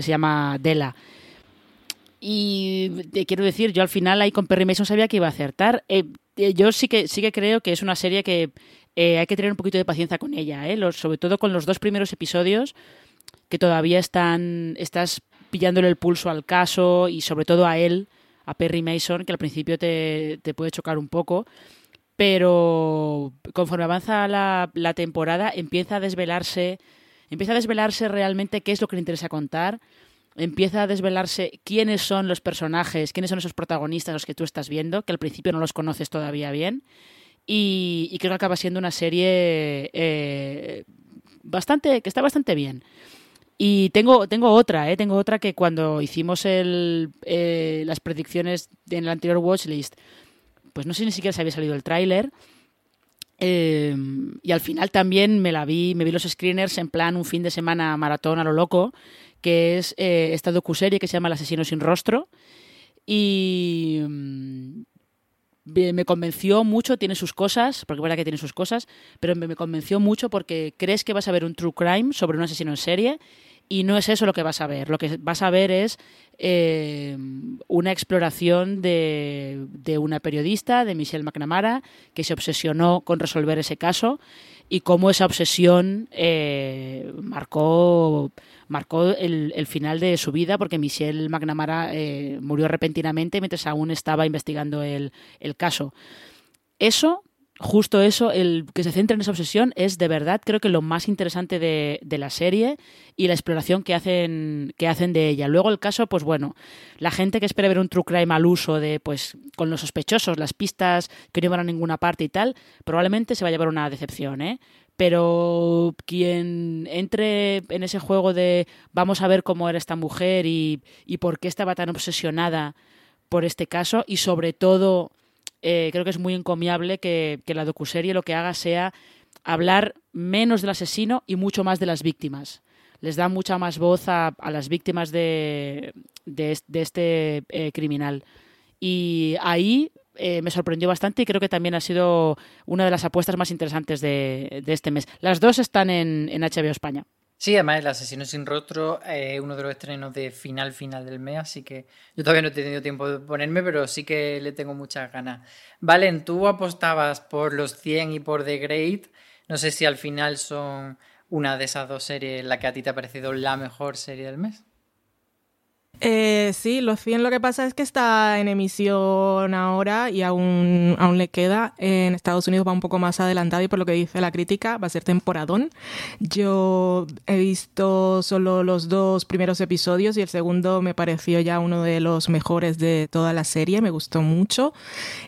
que se llama Dela. Y te quiero decir, yo al final ahí con Perry Mason sabía que iba a acertar. Eh, eh, yo sí que, sí que creo que es una serie que eh, hay que tener un poquito de paciencia con ella, ¿eh? Sobre todo con los dos primeros episodios que todavía están, estás pillándole el pulso al caso y sobre todo a él, a Perry Mason, que al principio te, te puede chocar un poco. Pero conforme avanza la, la temporada empieza a desvelarse empieza a desvelarse realmente qué es lo que le interesa contar, empieza a desvelarse quiénes son los personajes, quiénes son esos protagonistas los que tú estás viendo, que al principio no los conoces todavía bien, y, creo que acaba siendo una serie eh, bastante, que está bastante bien. Y tengo, tengo otra, ¿eh? tengo otra que cuando hicimos el, eh, las predicciones en el anterior watchlist, pues no sé ni siquiera si había salido el tráiler, eh, y al final también me la vi, me vi los screeners en plan un fin de semana maratón a lo loco, que es eh, esta docuserie que se llama El asesino sin rostro. Y mm, me convenció mucho, tiene sus cosas, porque es verdad que tiene sus cosas, pero me, me convenció mucho porque crees que vas a ver un true crime sobre un asesino en serie y no es eso lo que vas a ver. Lo que vas a ver es eh, una exploración de, de, una periodista, de Michelle McNamara, que se obsesionó con resolver ese caso y cómo esa obsesión eh, marcó, marcó el, el, final de su vida, porque Michelle McNamara eh, murió repentinamente mientras aún estaba investigando el, el caso. Eso justo eso, el que se centre en esa obsesión es de verdad creo que lo más interesante de, de, la serie y la exploración que hacen, que hacen de ella. Luego el caso, pues bueno, la gente que espera ver un true crime al uso de, pues, con los sospechosos, las pistas que no van a ninguna parte y tal, probablemente se va a llevar una decepción, ¿eh? pero quien entre en ese juego de vamos a ver cómo era esta mujer y, y por qué estaba tan obsesionada por este caso y sobre todo eh, creo que es muy encomiable que, la docuserie lo que haga sea hablar menos del asesino y mucho más de las víctimas. Les da mucha más voz a, las víctimas de, de, este eh, criminal. Y ahí eh, me sorprendió bastante y creo que también ha sido una de las apuestas más interesantes de, de este mes. Las dos están en, HBO España. Sí, además El asesino sin rostro es uno de los estrenos de final final del mes, así que yo todavía no he tenido tiempo de ponerme, pero sí que le tengo muchas ganas. Valen, tú apostabas por los 100 y por The Great. No sé si al final son una de esas dos series la que a ti te ha parecido la mejor serie del mes. Eh, sí, Los 100 lo que pasa es que está en emisión ahora y aún, aún le queda. En Estados Unidos va un poco más adelantado y por lo que dice la crítica va a ser temporadón. Yo he visto solo los dos primeros episodios y el segundo me pareció ya uno de los mejores de toda la serie, me gustó mucho.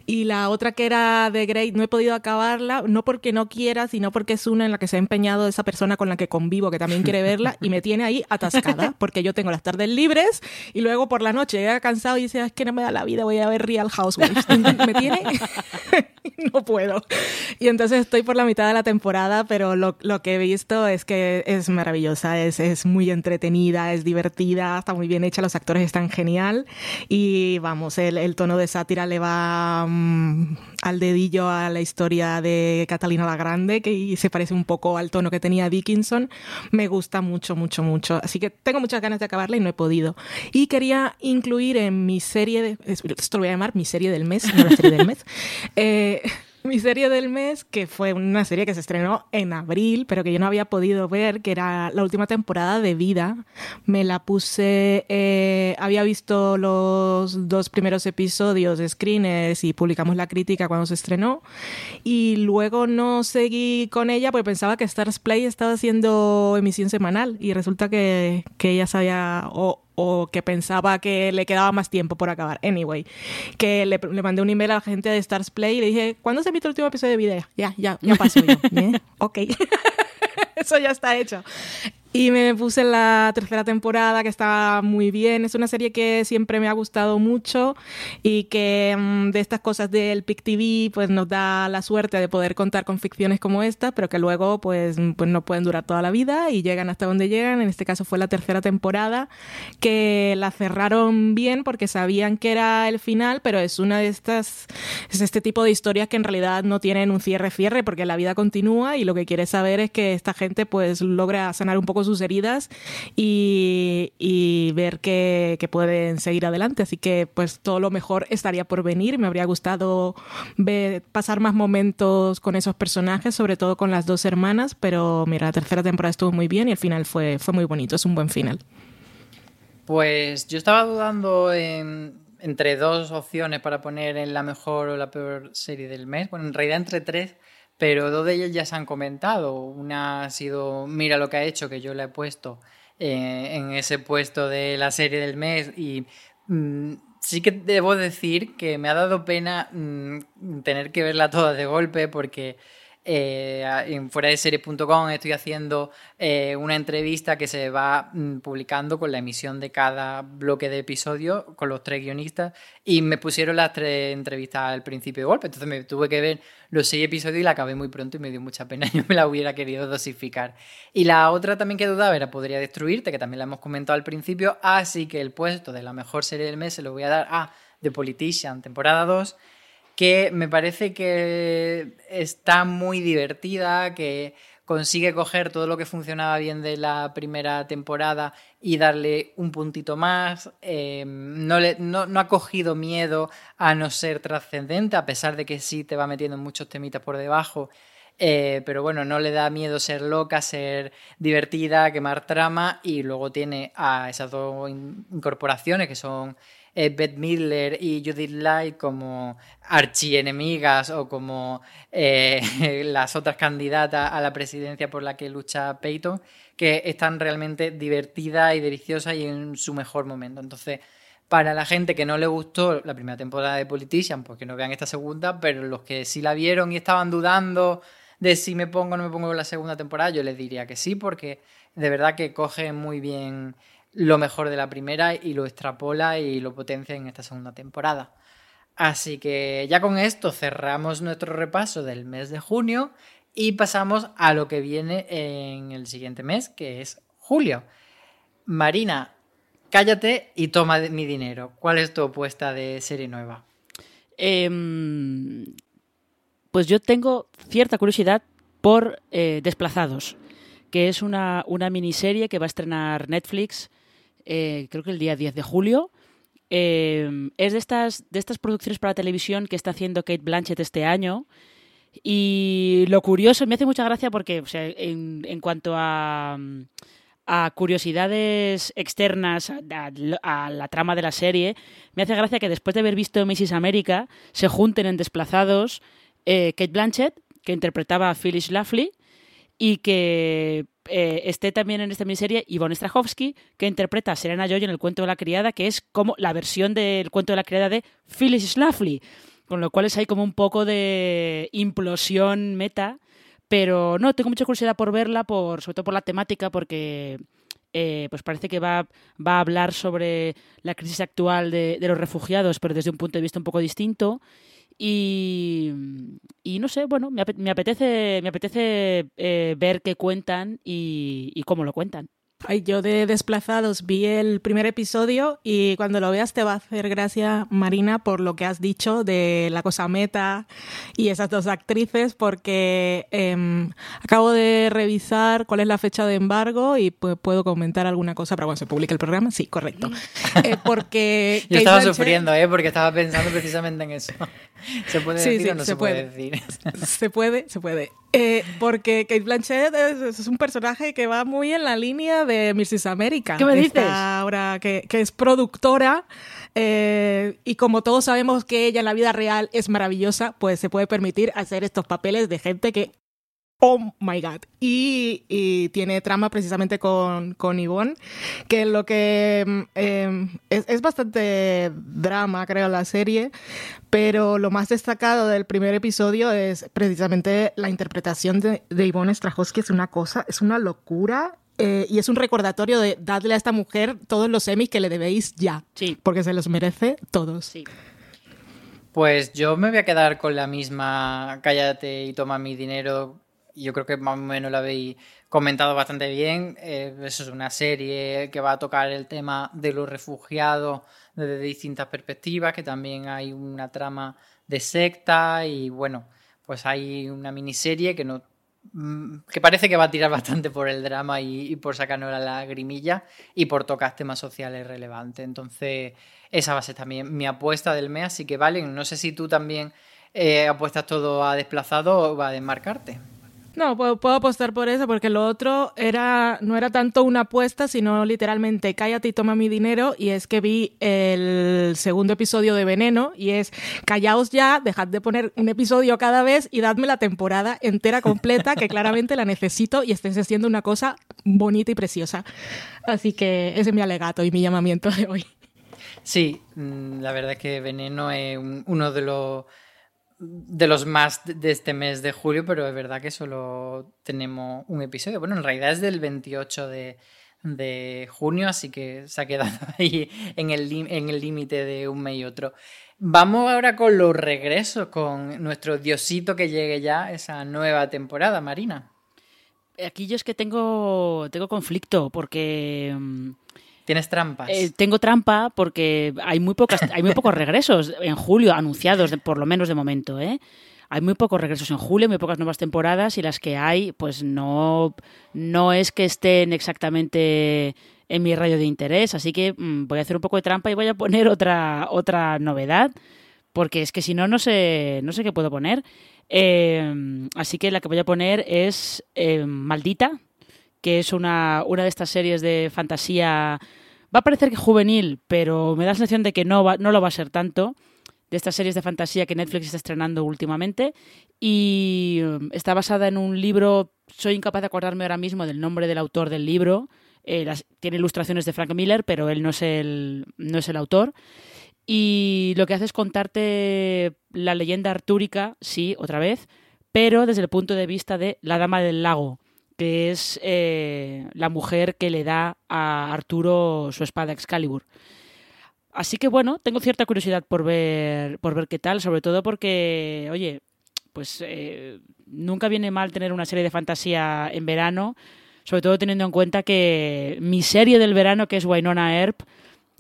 Y la otra que era de Great no he podido acabarla, no porque no quiera, sino porque es una en la que se ha empeñado esa persona con la que convivo que también quiere verla y me tiene ahí atascada porque yo tengo las tardes libres y luego por la noche llega cansado y dice, es que no me da la vida, voy a ver Real Housewives. me tiene, no puedo. Y entonces estoy por la mitad de la temporada, pero lo, lo que he visto es que es maravillosa, es, es, muy entretenida, es divertida, está muy bien hecha, los actores están genial y vamos, el, el tono de sátira le va um, al dedillo a la historia de Catalina la Grande, que se parece un poco al tono que tenía Dickinson. Me gusta mucho, mucho, mucho. Así que tengo muchas ganas de acabarla y no he podido. Y quería incluir en mi serie, de, esto lo voy a llamar mi serie del mes, no la serie del mes, eh, mi serie del mes, que fue una serie que se estrenó en abril, pero que yo no había podido ver, que era la última temporada de Vida. Me la puse, eh, había visto los dos primeros episodios de screeners y publicamos la crítica cuando se estrenó. Y luego no seguí con ella porque pensaba que Stars Play estaba haciendo emisión semanal y resulta que, que ella sabía, o, o que pensaba que le quedaba más tiempo por acabar. Anyway, que le, mandé un email a la gente de Stars Play y le dije, ¿cuándo se emite el último episodio de video? Ya, ya, ya pasó yo. Bien, ok. Eso ya está hecho. Y me puse la tercera temporada, que está muy bien. Es una serie que siempre me ha gustado mucho y que mmm, de estas cosas del PIC TV, pues nos da la suerte de poder contar con ficciones como esta, pero que luego, pues, pues no pueden durar toda la vida y llegan hasta donde llegan. En este caso fue la tercera temporada, que la cerraron bien porque sabían que era el final, pero es una de estas, es este tipo de historias que en realidad no tienen un cierre-cierre porque la vida continúa y lo que quiere saber es que esta gente, pues, logra sanar un poco sus heridas y, ver que, que, pueden seguir adelante. Así que pues todo lo mejor estaría por venir. Me habría gustado ver, pasar más momentos con esos personajes, sobre todo con las dos hermanas, pero mira, la tercera temporada estuvo muy bien y el final fue, fue muy bonito. Es un buen final. Pues yo estaba dudando en, entre dos opciones para poner en la mejor o la peor serie del mes. Bueno, en realidad entre tres pero dos de ellas ya se han comentado. Una ha sido Mira lo que ha hecho, que yo la he puesto eh, en ese puesto de la serie del mes y mmm, sí que debo decir que me ha dado pena mmm, tener que verla toda de golpe porque eh, en fuera de series.com estoy haciendo eh, una entrevista que se va mm, publicando con la emisión de cada bloque de episodio con los tres guionistas y me pusieron las tres entrevistas al principio de golpe, entonces me tuve que ver los seis episodios y la acabé muy pronto y me dio mucha pena, yo me la hubiera querido dosificar. Y la otra también que dudaba era Podría Destruirte, que también la hemos comentado al principio, así que el puesto de la mejor serie del mes se lo voy a dar a The Politician, temporada 2 que me parece que está muy divertida, que consigue coger todo lo que funcionaba bien de la primera temporada y darle un puntito más. Eh, no, no, no, ha cogido miedo a no ser trascendente, a pesar de que sí te va metiendo muchos temitas por debajo. Eh, pero bueno, no le da miedo ser loca, ser divertida, quemar trama y luego tiene a esas dos incorporaciones que son eh, Beth Midler y Judith Light como archienemigas o como eh, las otras candidatas a la presidencia por la que lucha Peyton, que están realmente divertidas y deliciosas y en su mejor momento. Entonces, para la gente que no le gustó la primera temporada de Politician, pues que no vean esta segunda, pero los que sí la vieron y estaban dudando de si me pongo o no me pongo la segunda temporada, yo les diría que sí, porque de verdad que coge muy bien lo mejor de la primera y lo extrapola y lo potencia en esta segunda temporada. Así que ya con esto cerramos nuestro repaso del mes de junio y pasamos a lo que viene en el siguiente mes, que es julio. Marina, cállate y toma mi dinero. ¿Cuál es tu apuesta de serie nueva? Em, pues yo tengo cierta curiosidad por eh, Desplazados, que es una, una, miniserie que va a estrenar Netflix, eh, creo que el día 10 de julio. Em, es de estas, de estas producciones para televisión que está haciendo Kate Blanchett este año. Y lo curioso, me hace mucha gracia porque, o sea, en, en cuanto a, a, curiosidades externas a, a, la trama de la serie, me hace gracia que después de haber visto Mrs. America se junten en Desplazados eh, Kate Blanchett, que interpretaba a Phyllis Schlafly, y que eh, esté también en esta miniserie Yvonne Strahovski, que interpreta a Serena Joy en El cuento de la criada, que es como la versión del cuento de la criada de Phyllis Schlafly. Con lo cual es ahí como un poco de implosión meta. Pero no, tengo mucha curiosidad por verla, por, sobre todo por la temática, porque eh, pues parece que va, va, a hablar sobre la crisis actual de, de, los refugiados, pero desde un punto de vista un poco distinto. Y, y no sé, bueno, me, apetece, me apetece eh, ver qué cuentan y cómo lo cuentan. Ay, yo de Desplazados vi el primer episodio y cuando lo veas te va a hacer gracia, Marina, por lo que has dicho de la cosa meta y esas dos actrices, porque eh, acabo de revisar cuál es la fecha de embargo y pues, puedo comentar alguna cosa para cuando se publique el programa. Sí, correcto. Eh, porque yo estaba Blanchett... sufriendo, ¿eh? porque estaba pensando precisamente en eso. ¿Se puede sí, decir sí, o no se, se puede. puede decir? Se puede, se puede. Eh, porque Kate Blanchett es, es, un personaje que va muy en la línea de Mrs. America. ¿Qué me dices? Ahora que, que, es productora eh, y como todos sabemos que ella en la vida real es maravillosa, pues se puede permitir hacer estos papeles de gente que oh my god. Y, y, tiene trama precisamente con, con Yvonne, que lo que eh, es, es, bastante drama, creo, la serie, pero lo más destacado del primer episodio es precisamente la interpretación de, de Yvonne Strahovski, es una cosa, es una locura. Eh, y es un recordatorio de darle a esta mujer todos los semis que le debéis ya. Sí. Porque se los merece todos. Sí. Pues yo me voy a quedar con la misma cállate y toma mi dinero yo creo que más o menos lo habéis comentado bastante bien. Eh, eso es una serie que va a tocar el tema de los refugiados desde distintas perspectivas, que también hay una trama de secta y bueno, pues hay una miniserie que no que parece que va a tirar bastante por el drama y, por sacarnos la lagrimilla y por tocar temas sociales relevantes. Entonces, esa va a ser también mi apuesta del mes, así que vale, no sé si tú también eh, apuestas todo a desplazado o va a desmarcarte. No, puedo, apostar por eso, porque lo otro era no era tanto una apuesta, sino literalmente cállate y toma mi dinero. Y es que vi el segundo episodio de Veneno y es callaos ya, dejad de poner un episodio cada vez y dadme la temporada entera completa, que claramente la necesito y estés haciendo una cosa bonita y preciosa. Así que ese es mi alegato y mi llamamiento de hoy. Sí, la verdad es que Veneno es uno de los de los más de este mes de julio, pero es verdad que solo tenemos un episodio. Bueno, en realidad es del 28 de, de junio, así que se ha quedado ahí en el límite de un mes y otro. Vamos ahora con los regresos, con nuestro diosito que llegue ya esa nueva temporada, Marina. Aquí yo es que tengo, tengo conflicto, porque... ¿Tienes trampas? Eh, tengo trampa porque hay muy, pocas, hay muy pocos regresos en julio anunciados, de, por lo menos de momento. ¿eh? Hay muy pocos regresos en julio, muy pocas nuevas temporadas y las que hay, pues no, no es que estén exactamente en mi radio de interés. Así que mmm, voy a hacer un poco de trampa y voy a poner otra, otra novedad, porque es que si no, no sé, no sé qué puedo poner. Eh, así que la que voy a poner es eh, Maldita, que es una, una de estas series de fantasía Va a parecer que juvenil, pero me da la sensación de que no, va, no lo va a ser tanto de estas series de fantasía que Netflix está estrenando últimamente y um, está basada en un libro, soy incapaz de acordarme ahora mismo del nombre del autor del libro, eh, tiene ilustraciones de Frank Miller, pero él no es el, no es el autor. Y lo que hace es contarte la leyenda artúrica, sí, otra vez, pero desde el punto de vista de la Dama del Lago, que es eh, la mujer que le da a Arturo su espada Excalibur. Así que bueno, tengo cierta curiosidad por ver, por ver qué tal, sobre todo porque, oye, pues eh, nunca viene mal tener una serie de fantasía en verano, sobre todo teniendo en cuenta que mi serie del verano, que es Wynonna Earp,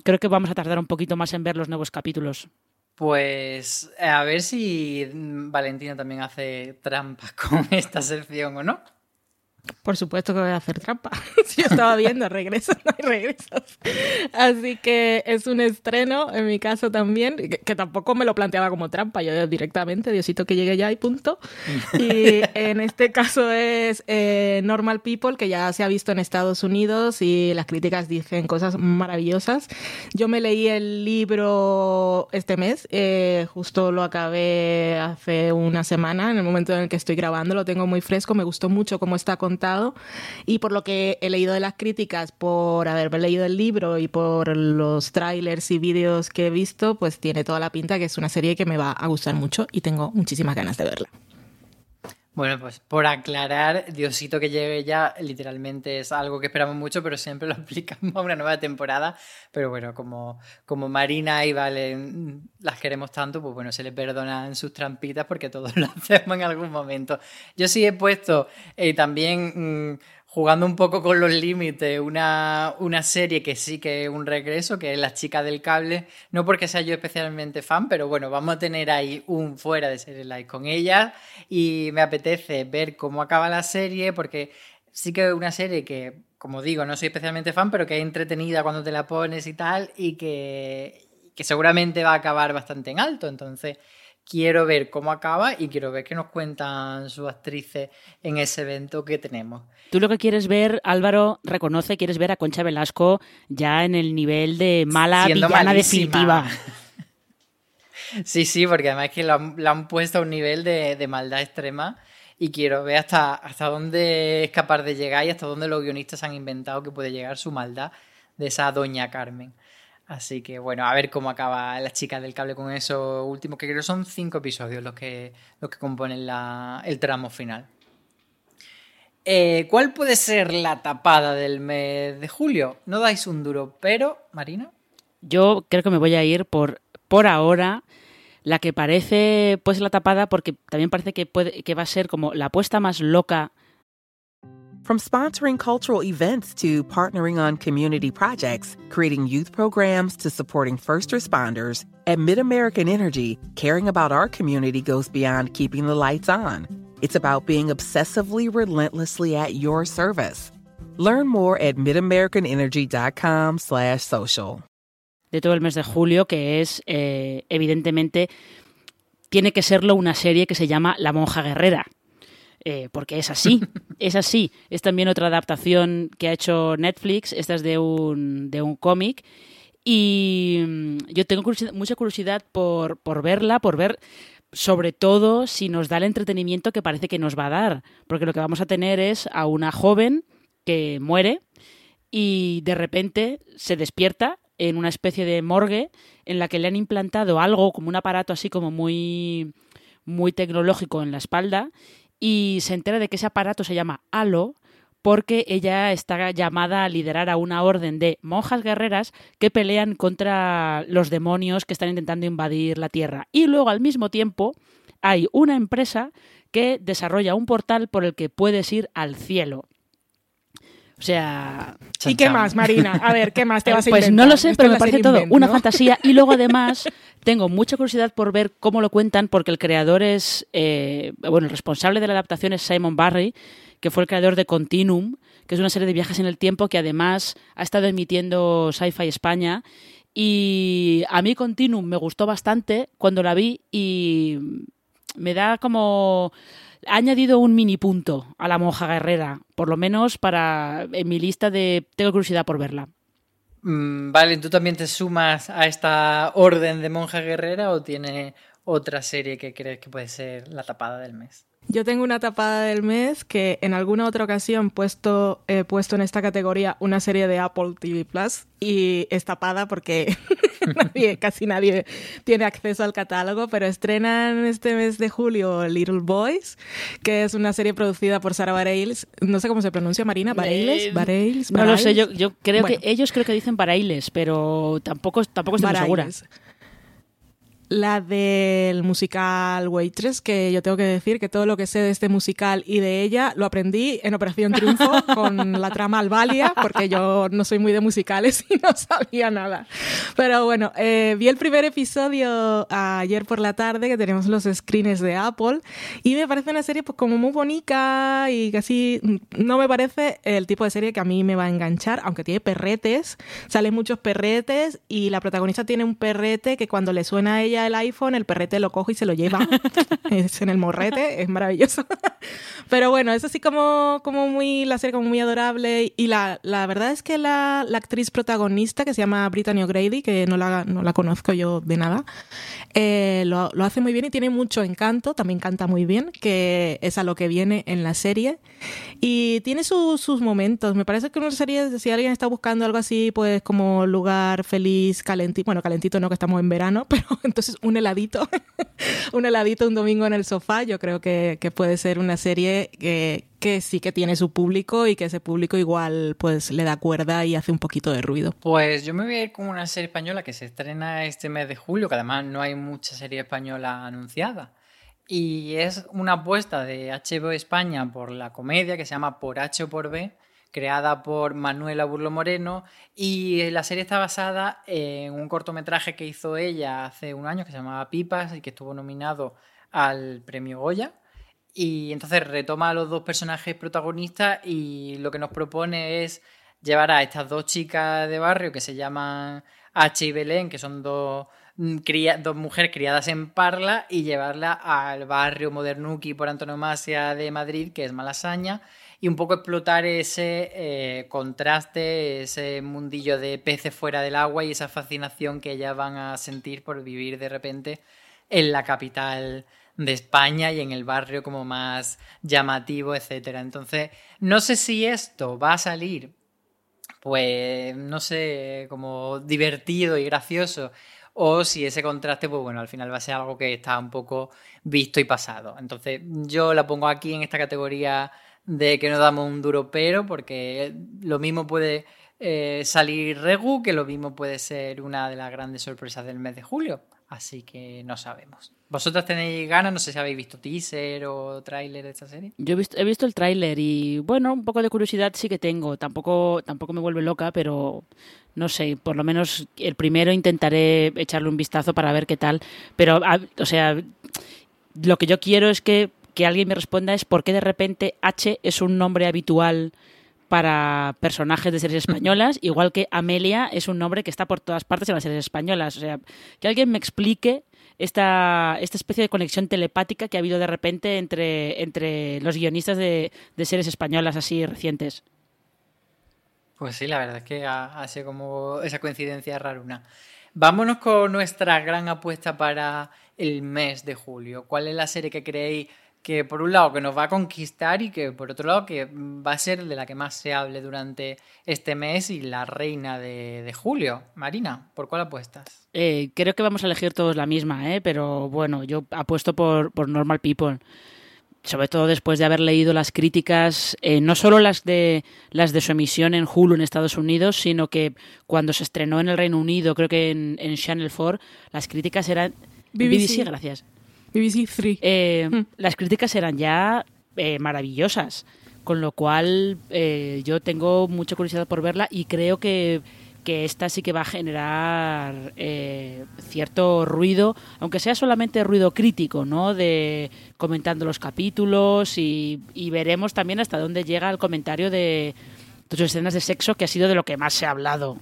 creo que vamos a tardar un poquito más en ver los nuevos capítulos. Pues a ver si Valentina también hace trampa con esta sección o no. Por supuesto que voy a hacer trampa. si yo estaba viendo regresos, no hay regresos. Así que es un estreno, en mi caso también, que, tampoco me lo planteaba como trampa, yo directamente, Diosito que llegue ya y punto. Y en este caso es eh, Normal People, que ya se ha visto en Estados Unidos y las críticas dicen cosas maravillosas. Yo me leí el libro este mes, eh, justo lo acabé hace una semana, en el momento en el que estoy grabando, lo tengo muy fresco, me gustó mucho cómo está con y por lo que he leído de las críticas, por haber leído el libro y por los trailers y vídeos que he visto, pues tiene toda la pinta que es una serie que me va a gustar mucho y tengo muchísimas ganas de verla. Bueno, pues por aclarar, Diosito que llegue ya literalmente es algo que esperamos mucho, pero siempre lo aplicamos a una nueva temporada. Pero bueno, como, como Marina y Valen las queremos tanto, pues bueno, se les perdonan sus trampitas porque todos lo hacemos en algún momento. Yo sí he puesto eh, también... Mm, jugando un poco con los límites, una, una, serie que sí que es un regreso, que es La chica del cable, no porque sea yo especialmente fan, pero bueno, vamos a tener ahí un fuera de serie live con ella. Y me apetece ver cómo acaba la serie, porque sí que es una serie que, como digo, no soy especialmente fan, pero que es entretenida cuando te la pones y tal, y que, que seguramente va a acabar bastante en alto, entonces quiero ver cómo acaba y quiero ver qué nos cuentan sus actrices en ese evento que tenemos. Tú lo que quieres ver, Álvaro, reconoce, quieres ver a Concha Velasco ya en el nivel de mala villana definitiva. Sí, sí, porque además es que la, han puesto a un nivel de, maldad extrema y quiero ver hasta, hasta dónde es capaz de llegar y hasta dónde los guionistas han inventado que puede llegar su maldad de esa doña Carmen. Así que bueno, a ver cómo acaba la chica del cable con eso último, que creo son cinco episodios los que, los que componen el tramo final. Eh, ¿Cuál puede ser la tapada del mes de julio? No dais un duro, pero, Marina. Yo creo que me voy a ir por, por ahora la que parece pues la tapada porque también parece que, puede, que va a ser como la apuesta más loca From sponsoring cultural events to partnering on community projects, creating youth programs to supporting first responders, at MidAmerican Energy, caring about our community goes beyond keeping the lights on. It's about being obsessively relentlessly at your service. Learn more at midamericanenergy.com/social. De todo el mes de julio, que es eh, evidentemente tiene que serlo una serie que se llama La monja guerrera, Eh, porque es así, es así. Es también otra adaptación que ha hecho Netflix, esta es de un, de un cómic. Y mm, yo tengo mucha curiosidad por, por verla, por ver sobre todo si nos da el entretenimiento que parece que nos va a dar, porque lo que vamos a tener es a una joven que muere y de repente se despierta en una especie de morgue en la que le han implantado algo como un aparato así como muy muy tecnológico en la espalda y se entera de que ese aparato se llama Halo porque ella está llamada a liderar a una orden de monjas guerreras que pelean contra los demonios que están intentando invadir la Tierra. Y luego al mismo tiempo hay una empresa que desarrolla un portal por el que puedes ir al cielo. O sea. ¿Y qué más, Marina? A ver, ¿qué más te vas a Pues no lo sé, pero me parece todo una fantasía. Y luego, además, tengo mucha curiosidad por ver cómo lo cuentan, porque el creador es. Eh, bueno, el responsable de la adaptación es Simon Barry, que fue el creador de Continuum, que es una serie de viajes en el tiempo que además ha estado emitiendo Sci-Fi España. Y a mí Continuum me gustó bastante cuando la vi y me da como ha añadido un mini punto a la monja guerrera, por lo menos para en mi lista de tengo curiosidad por verla. Mm, vale, ¿tú también te sumas a esta orden de monja guerrera o tiene otra serie que crees que puede ser la tapada del mes? Yo tengo una tapada del mes que en alguna otra ocasión puesto, he puesto en esta categoría una serie de Apple TV Plus y es tapada porque casi nadie tiene acceso al catálogo, pero estrenan este mes de julio Little Boys, que es una serie producida por Sarah Bareilles. No sé cómo se pronuncia, Marina. Bareilles, Bareilles. No lo sé, yo, yo creo que ellos creo que dicen Bareilles, pero tampoco, tampoco estoy segura la del musical Waitress, que yo tengo que decir que todo lo que sé de este musical y de ella lo aprendí en Operación Triunfo con la trama Albalia, porque yo no soy muy de musicales y no sabía nada. Pero bueno, eh, vi el primer episodio ayer por la tarde, que tenemos los screens de Apple, y me parece una serie pues como muy bonita y casi no me parece el tipo de serie que a mí me va a enganchar, aunque tiene perretes, salen muchos perretes y la protagonista tiene un perrete que cuando le suena a ella el iPhone, el perrete lo coge y se lo lleva. es en el morrete, es maravilloso. Pero bueno, es así como, como muy, la serie como muy adorable. Y la, la verdad es que la, la, actriz protagonista, que se llama Brittany O'Grady, que no la, no la conozco yo de nada, eh, lo, lo, hace muy bien y tiene mucho encanto, también canta muy bien, que es a lo que viene en la serie. Y tiene sus momentos. Me parece que una serie, si alguien está buscando algo así, pues como lugar feliz, calentito, bueno, calentito no, que estamos en verano, pero entonces un heladito, un heladito un domingo en el sofá, yo creo que, que puede ser una serie que, que sí que tiene su público y que ese público igual pues le da cuerda y hace un poquito de ruido. Pues yo me voy a ir con una serie española que se estrena este mes de julio, que además no hay mucha serie española anunciada. Y es una apuesta de HBO España por la comedia que se llama Por H o por B, creada por Manuela Burlo Moreno. Y la serie está basada en un cortometraje que hizo ella hace un año que se llamaba Pipas y que estuvo nominado al premio Goya. Y entonces retoma a los dos personajes protagonistas y lo que nos propone es llevar a estas dos chicas de barrio que se llaman H y Belén, que son dos Mm, dos mujeres criadas en Parla y llevarla al barrio modernuki por antonomasia de Madrid, que es Malasaña, y un poco explotar ese eh, contraste, ese mundillo de peces fuera del agua y esa fascinación que ellas van a sentir por vivir de repente en la capital de España y en el barrio como más llamativo, etcétera. Entonces, no sé si esto va a salir pues no sé, como divertido y gracioso o si ese contraste, pues bueno, al final va a ser algo que está un poco visto y pasado. Entonces yo la pongo aquí en esta categoría de que no damos un duro pero, porque lo mismo puede eh, salir Regu, que lo mismo puede ser una de las grandes sorpresas del mes de julio. Así que no sabemos. ¿Vosotras tenéis ganas? No sé si habéis visto teaser o tráiler de esta serie. Yo he visto, he visto el tráiler y bueno, un poco de curiosidad sí que tengo. Tampoco, tampoco me vuelve loca, pero no sé, por lo menos el primero intentaré echarle un vistazo para ver qué tal. Pero, o sea, lo que yo quiero es que, que alguien me responda es por qué de repente H es un nombre habitual para personajes de series españolas, igual que Amelia es un nombre que está por todas partes en las series españolas. O sea, que alguien me explique esta, esta especie de conexión telepática que ha habido de repente entre, entre los guionistas de, series españolas así recientes. Pues sí, la verdad es que ha, sido como esa coincidencia raruna. Vámonos con nuestra gran apuesta para el mes de julio. ¿Cuál es la serie que creéis que por un lado que nos va a conquistar y que por otro lado que va a ser de la que más se hable durante este mes y la reina de, julio. Marina, ¿por cuál apuestas? Eh, creo que vamos a elegir todos la misma, ¿eh? pero bueno, yo apuesto por, por Normal People. Sobre todo después de haber leído las críticas, eh, no solo las de las de su emisión en Hulu en Estados Unidos, sino que cuando se estrenó en el Reino Unido, creo que en, Channel 4, las críticas eran BBC gracias BBC 3. Eh, mm. Las críticas eran ya eh, maravillosas, con lo cual yo tengo mucha curiosidad por verla y creo que, que esta sí que va a generar cierto ruido, aunque sea solamente ruido crítico, ¿no? De comentando los capítulos y, y veremos también hasta dónde llega el comentario de tus escenas de sexo, que ha sido de lo que más se ha hablado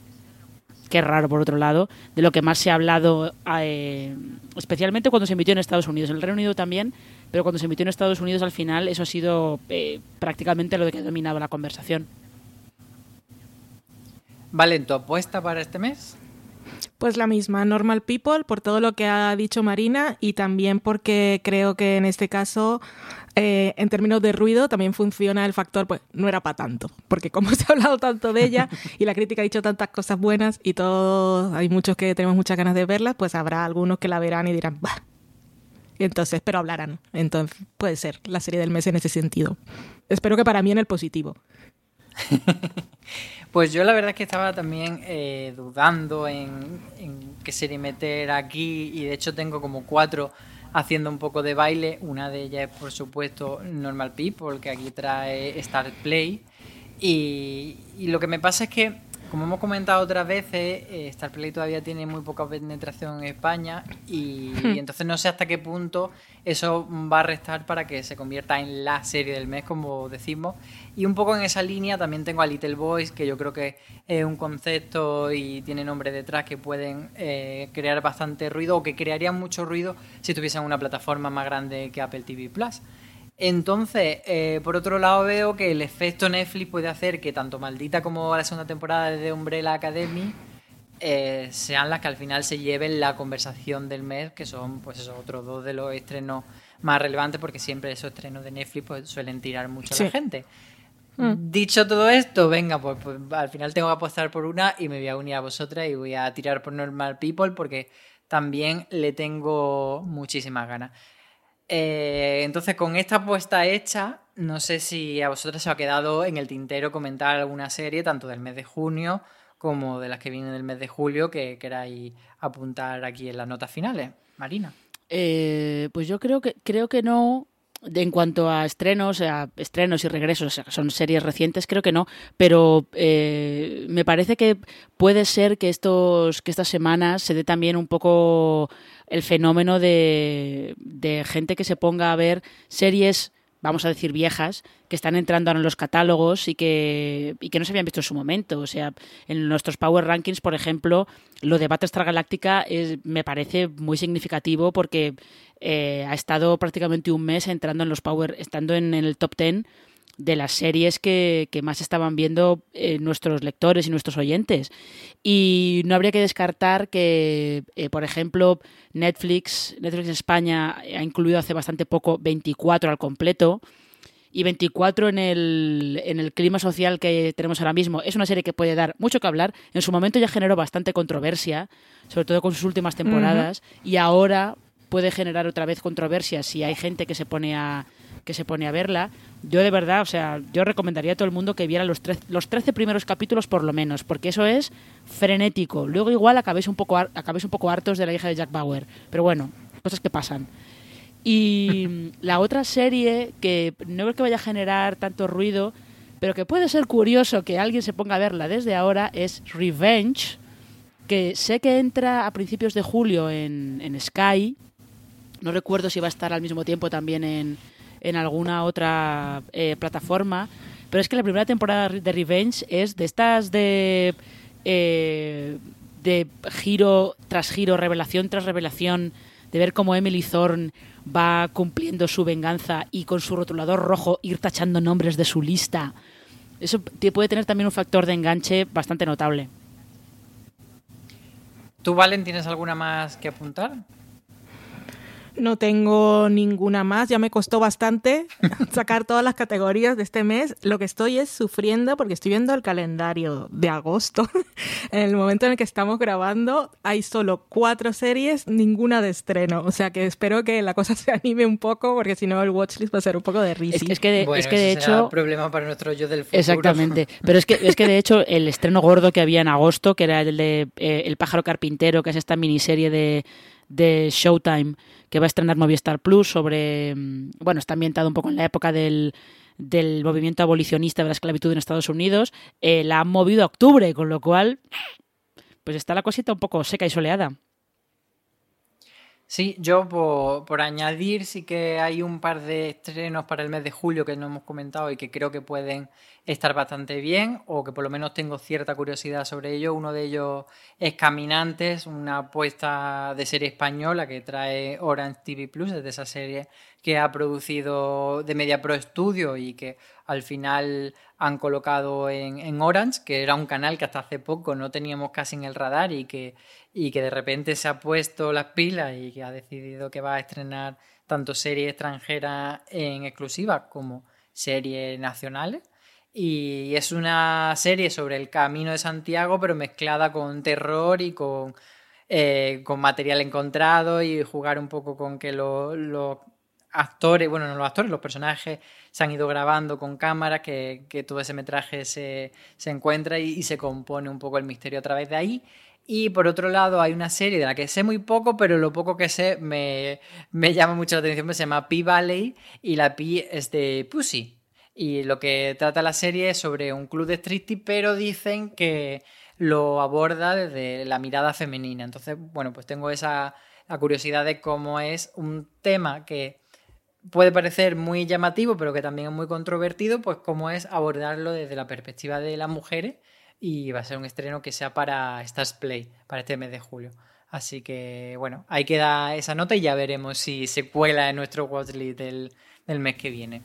Qué raro, por otro lado, de lo que más se ha hablado, eh, especialmente cuando se emitió en Estados Unidos. En el Reino Unido también, pero cuando se emitió en Estados Unidos, al final, eso ha sido eh, prácticamente lo que ha dominado la conversación. Vale, ¿tu apuesta para este mes? Pues la misma, Normal People, por todo lo que ha dicho Marina y también porque creo que en este caso, eh, en términos de ruido, también funciona el factor, pues no era para tanto, porque como se ha hablado tanto de ella y la crítica ha dicho tantas cosas buenas y todos, hay muchos que tenemos muchas ganas de verla, pues habrá algunos que la verán y dirán, bah. Entonces, pero hablarán. Entonces, puede ser la serie del mes en ese sentido. Espero que para mí en el positivo. Pues yo la verdad es que estaba también eh, dudando en, qué serie meter aquí y de hecho tengo como cuatro haciendo un poco de baile. Una de ellas es por supuesto Normal People, que aquí trae Star Play. Y lo que me pasa es que como hemos comentado otras veces, eh, Star Play todavía tiene muy poca penetración en España y, hmm. entonces no sé hasta qué punto eso va a restar para que se convierta en la serie del mes, como decimos. Y un poco en esa línea también tengo a Little Boys, que yo creo que es un concepto y tiene nombre detrás que pueden eh, crear bastante ruido o que crearían mucho ruido si tuviesen una plataforma más grande que Apple TV Plus. Entonces, eh, por otro lado, veo que el efecto Netflix puede hacer que tanto Maldita como la segunda temporada de Umbrella Academy eh, sean las que al final se lleven la conversación del mes, que son pues esos otros dos de los estrenos más relevantes, porque siempre esos estrenos de Netflix pues, suelen tirar mucho a la gente. Mm. Dicho todo esto, venga, pues, pues, al final tengo que apostar por una y me voy a unir a vosotras y voy a tirar por Normal People porque también le tengo muchísimas ganas. Eh, entonces, con esta apuesta hecha, no sé si a vosotros se ha quedado en el tintero comentar alguna serie, tanto del mes de junio como de las que vienen del mes de julio, que queráis apuntar aquí en las notas finales. Marina. Eh, pues yo creo que creo que no. En cuanto a estrenos, a estrenos y regresos, son series recientes, creo que no, pero eh, me parece que puede ser que estos que estas semanas se dé también un poco el fenómeno de, de gente que se ponga a ver series vamos a decir viejas, que están entrando ahora en los catálogos y que, y que no se habían visto en su momento. O sea, en nuestros Power Rankings, por ejemplo, lo de Battlestar Galáctica me parece muy significativo porque eh, ha estado prácticamente un mes entrando en los Power, estando en, en el top 10 de las series que, más estaban viendo eh, nuestros lectores y nuestros oyentes. Y no habría que descartar que, eh, por ejemplo, Netflix, Netflix España ha incluido hace bastante poco 24 al completo. Y 24 en el, en el clima social que tenemos ahora mismo. Es una serie que puede dar mucho que hablar. En su momento ya generó bastante controversia, sobre todo con sus últimas temporadas. Y ahora puede generar otra vez controversia si hay gente que se pone a, que se pone a verla. Yo de verdad, o sea, yo recomendaría a todo el mundo que viera los, los 13 primeros capítulos por lo menos, porque eso es frenético. Luego igual acabéis un poco, acabéis un poco hartos de la hija de Jack Bauer, pero bueno, cosas que pasan. Y la otra serie que no creo que vaya a generar tanto ruido, pero que puede ser curioso que alguien se ponga a verla desde ahora es Revenge, que sé que entra a principios de julio en, en Sky. No recuerdo si va a estar al mismo tiempo también en, en alguna otra eh, plataforma. Pero es que la primera temporada de Revenge es de estas de, eh, de giro tras giro, revelación tras revelación, de ver cómo Emily Thorne va cumpliendo su venganza y con su rotulador rojo ir tachando nombres de su lista. Eso puede tener también un factor de enganche bastante notable. ¿Tú, Valen, tienes alguna más que apuntar? No tengo ninguna más, ya me costó bastante sacar todas las categorías de este mes. Lo que estoy es sufriendo porque estoy viendo el calendario de agosto. en el momento en el que estamos grabando hay solo cuatro series, ninguna de estreno. O sea que espero que la cosa se anime un poco porque si no el watchlist va a ser un poco de risa. Es, que, de, es que de hecho... problema para nuestro yo del futuro. Exactamente. Pero es que, es que de hecho el estreno gordo que había en agosto, que era el de eh, El pájaro carpintero, que es esta miniserie de, de Showtime, que va a estrenar Movistar Plus sobre, mm, bueno, está ambientado un poco en la época del, del movimiento abolicionista de la esclavitud en Estados Unidos, eh, la han movido a octubre, con lo cual, pues está la cosita un poco seca y soleada. Sí, yo por, añadir, sí que hay un par de estrenos para el mes de julio que no hemos comentado y que creo que pueden estar bastante bien o que por lo menos tengo cierta curiosidad sobre ello. Uno de ellos es Caminantes, una apuesta de serie española que trae Orange TV Plus, desde esa serie que ha producido de Media Pro Studio y que al final han colocado en, Orange, que era un canal que hasta hace poco no teníamos casi en el radar y que, y que de repente se ha puesto las pilas y que ha decidido que va a estrenar tanto series extranjeras en exclusiva como series nacionales. Y es una serie sobre el camino de Santiago, pero mezclada con terror y con, eh, con material encontrado y jugar un poco con que los actores, bueno, no los actores, los personajes se han ido grabando con cámaras, que, todo ese metraje se, encuentra y, se compone un poco el misterio a través de ahí. Y por otro lado, hay una serie de la que sé muy poco, pero lo poco que sé me, llama mucho la atención, se llama P Valley y la P es de Pussy. Y lo que trata la serie es sobre un club de striptease, pero dicen que lo aborda desde la mirada femenina. Entonces, bueno, pues tengo esa la curiosidad de cómo es un tema que puede parecer muy llamativo, pero que también es muy controvertido, pues cómo es abordarlo desde la perspectiva de las mujeres y va a ser un estreno que sea para Stars Play, para este mes de julio. Así que bueno, ahí queda esa nota y ya veremos si se cuela en nuestro watchlist del, del mes que viene.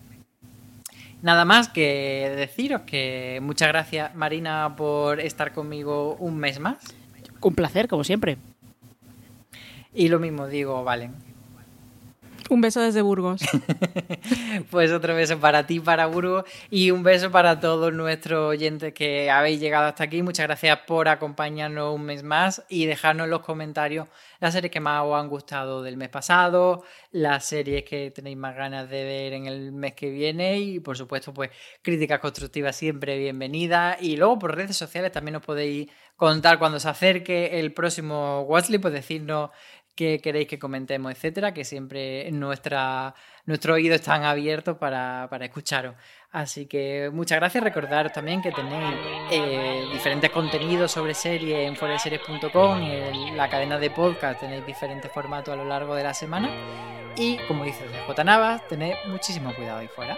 Nada más que deciros que muchas gracias Marina por estar conmigo un mes más. Un placer, como siempre. Y lo mismo digo, Valen. Un beso desde Burgos. pues otro beso para ti, para Burgos, y un beso para todos nuestros oyentes que habéis llegado hasta aquí. Muchas gracias por acompañarnos un mes más y dejarnos en los comentarios las series que más os han gustado del mes pasado, las series que tenéis más ganas de ver en el mes que viene y por supuesto pues críticas constructivas siempre bienvenidas y luego por redes sociales también os podéis contar cuando se acerque el próximo Watchley, pues decirnos qué queréis que comentemos, etcétera, que siempre nuestra, nuestros oídos están abiertos para, escucharos. Así que muchas gracias. Recordar también que tenéis eh, diferentes contenidos sobre series en foreseries.com en la cadena de podcast tenéis diferentes formatos a lo largo de la semana. Y como dice J. Navas, tened muchísimo cuidado ahí fuera.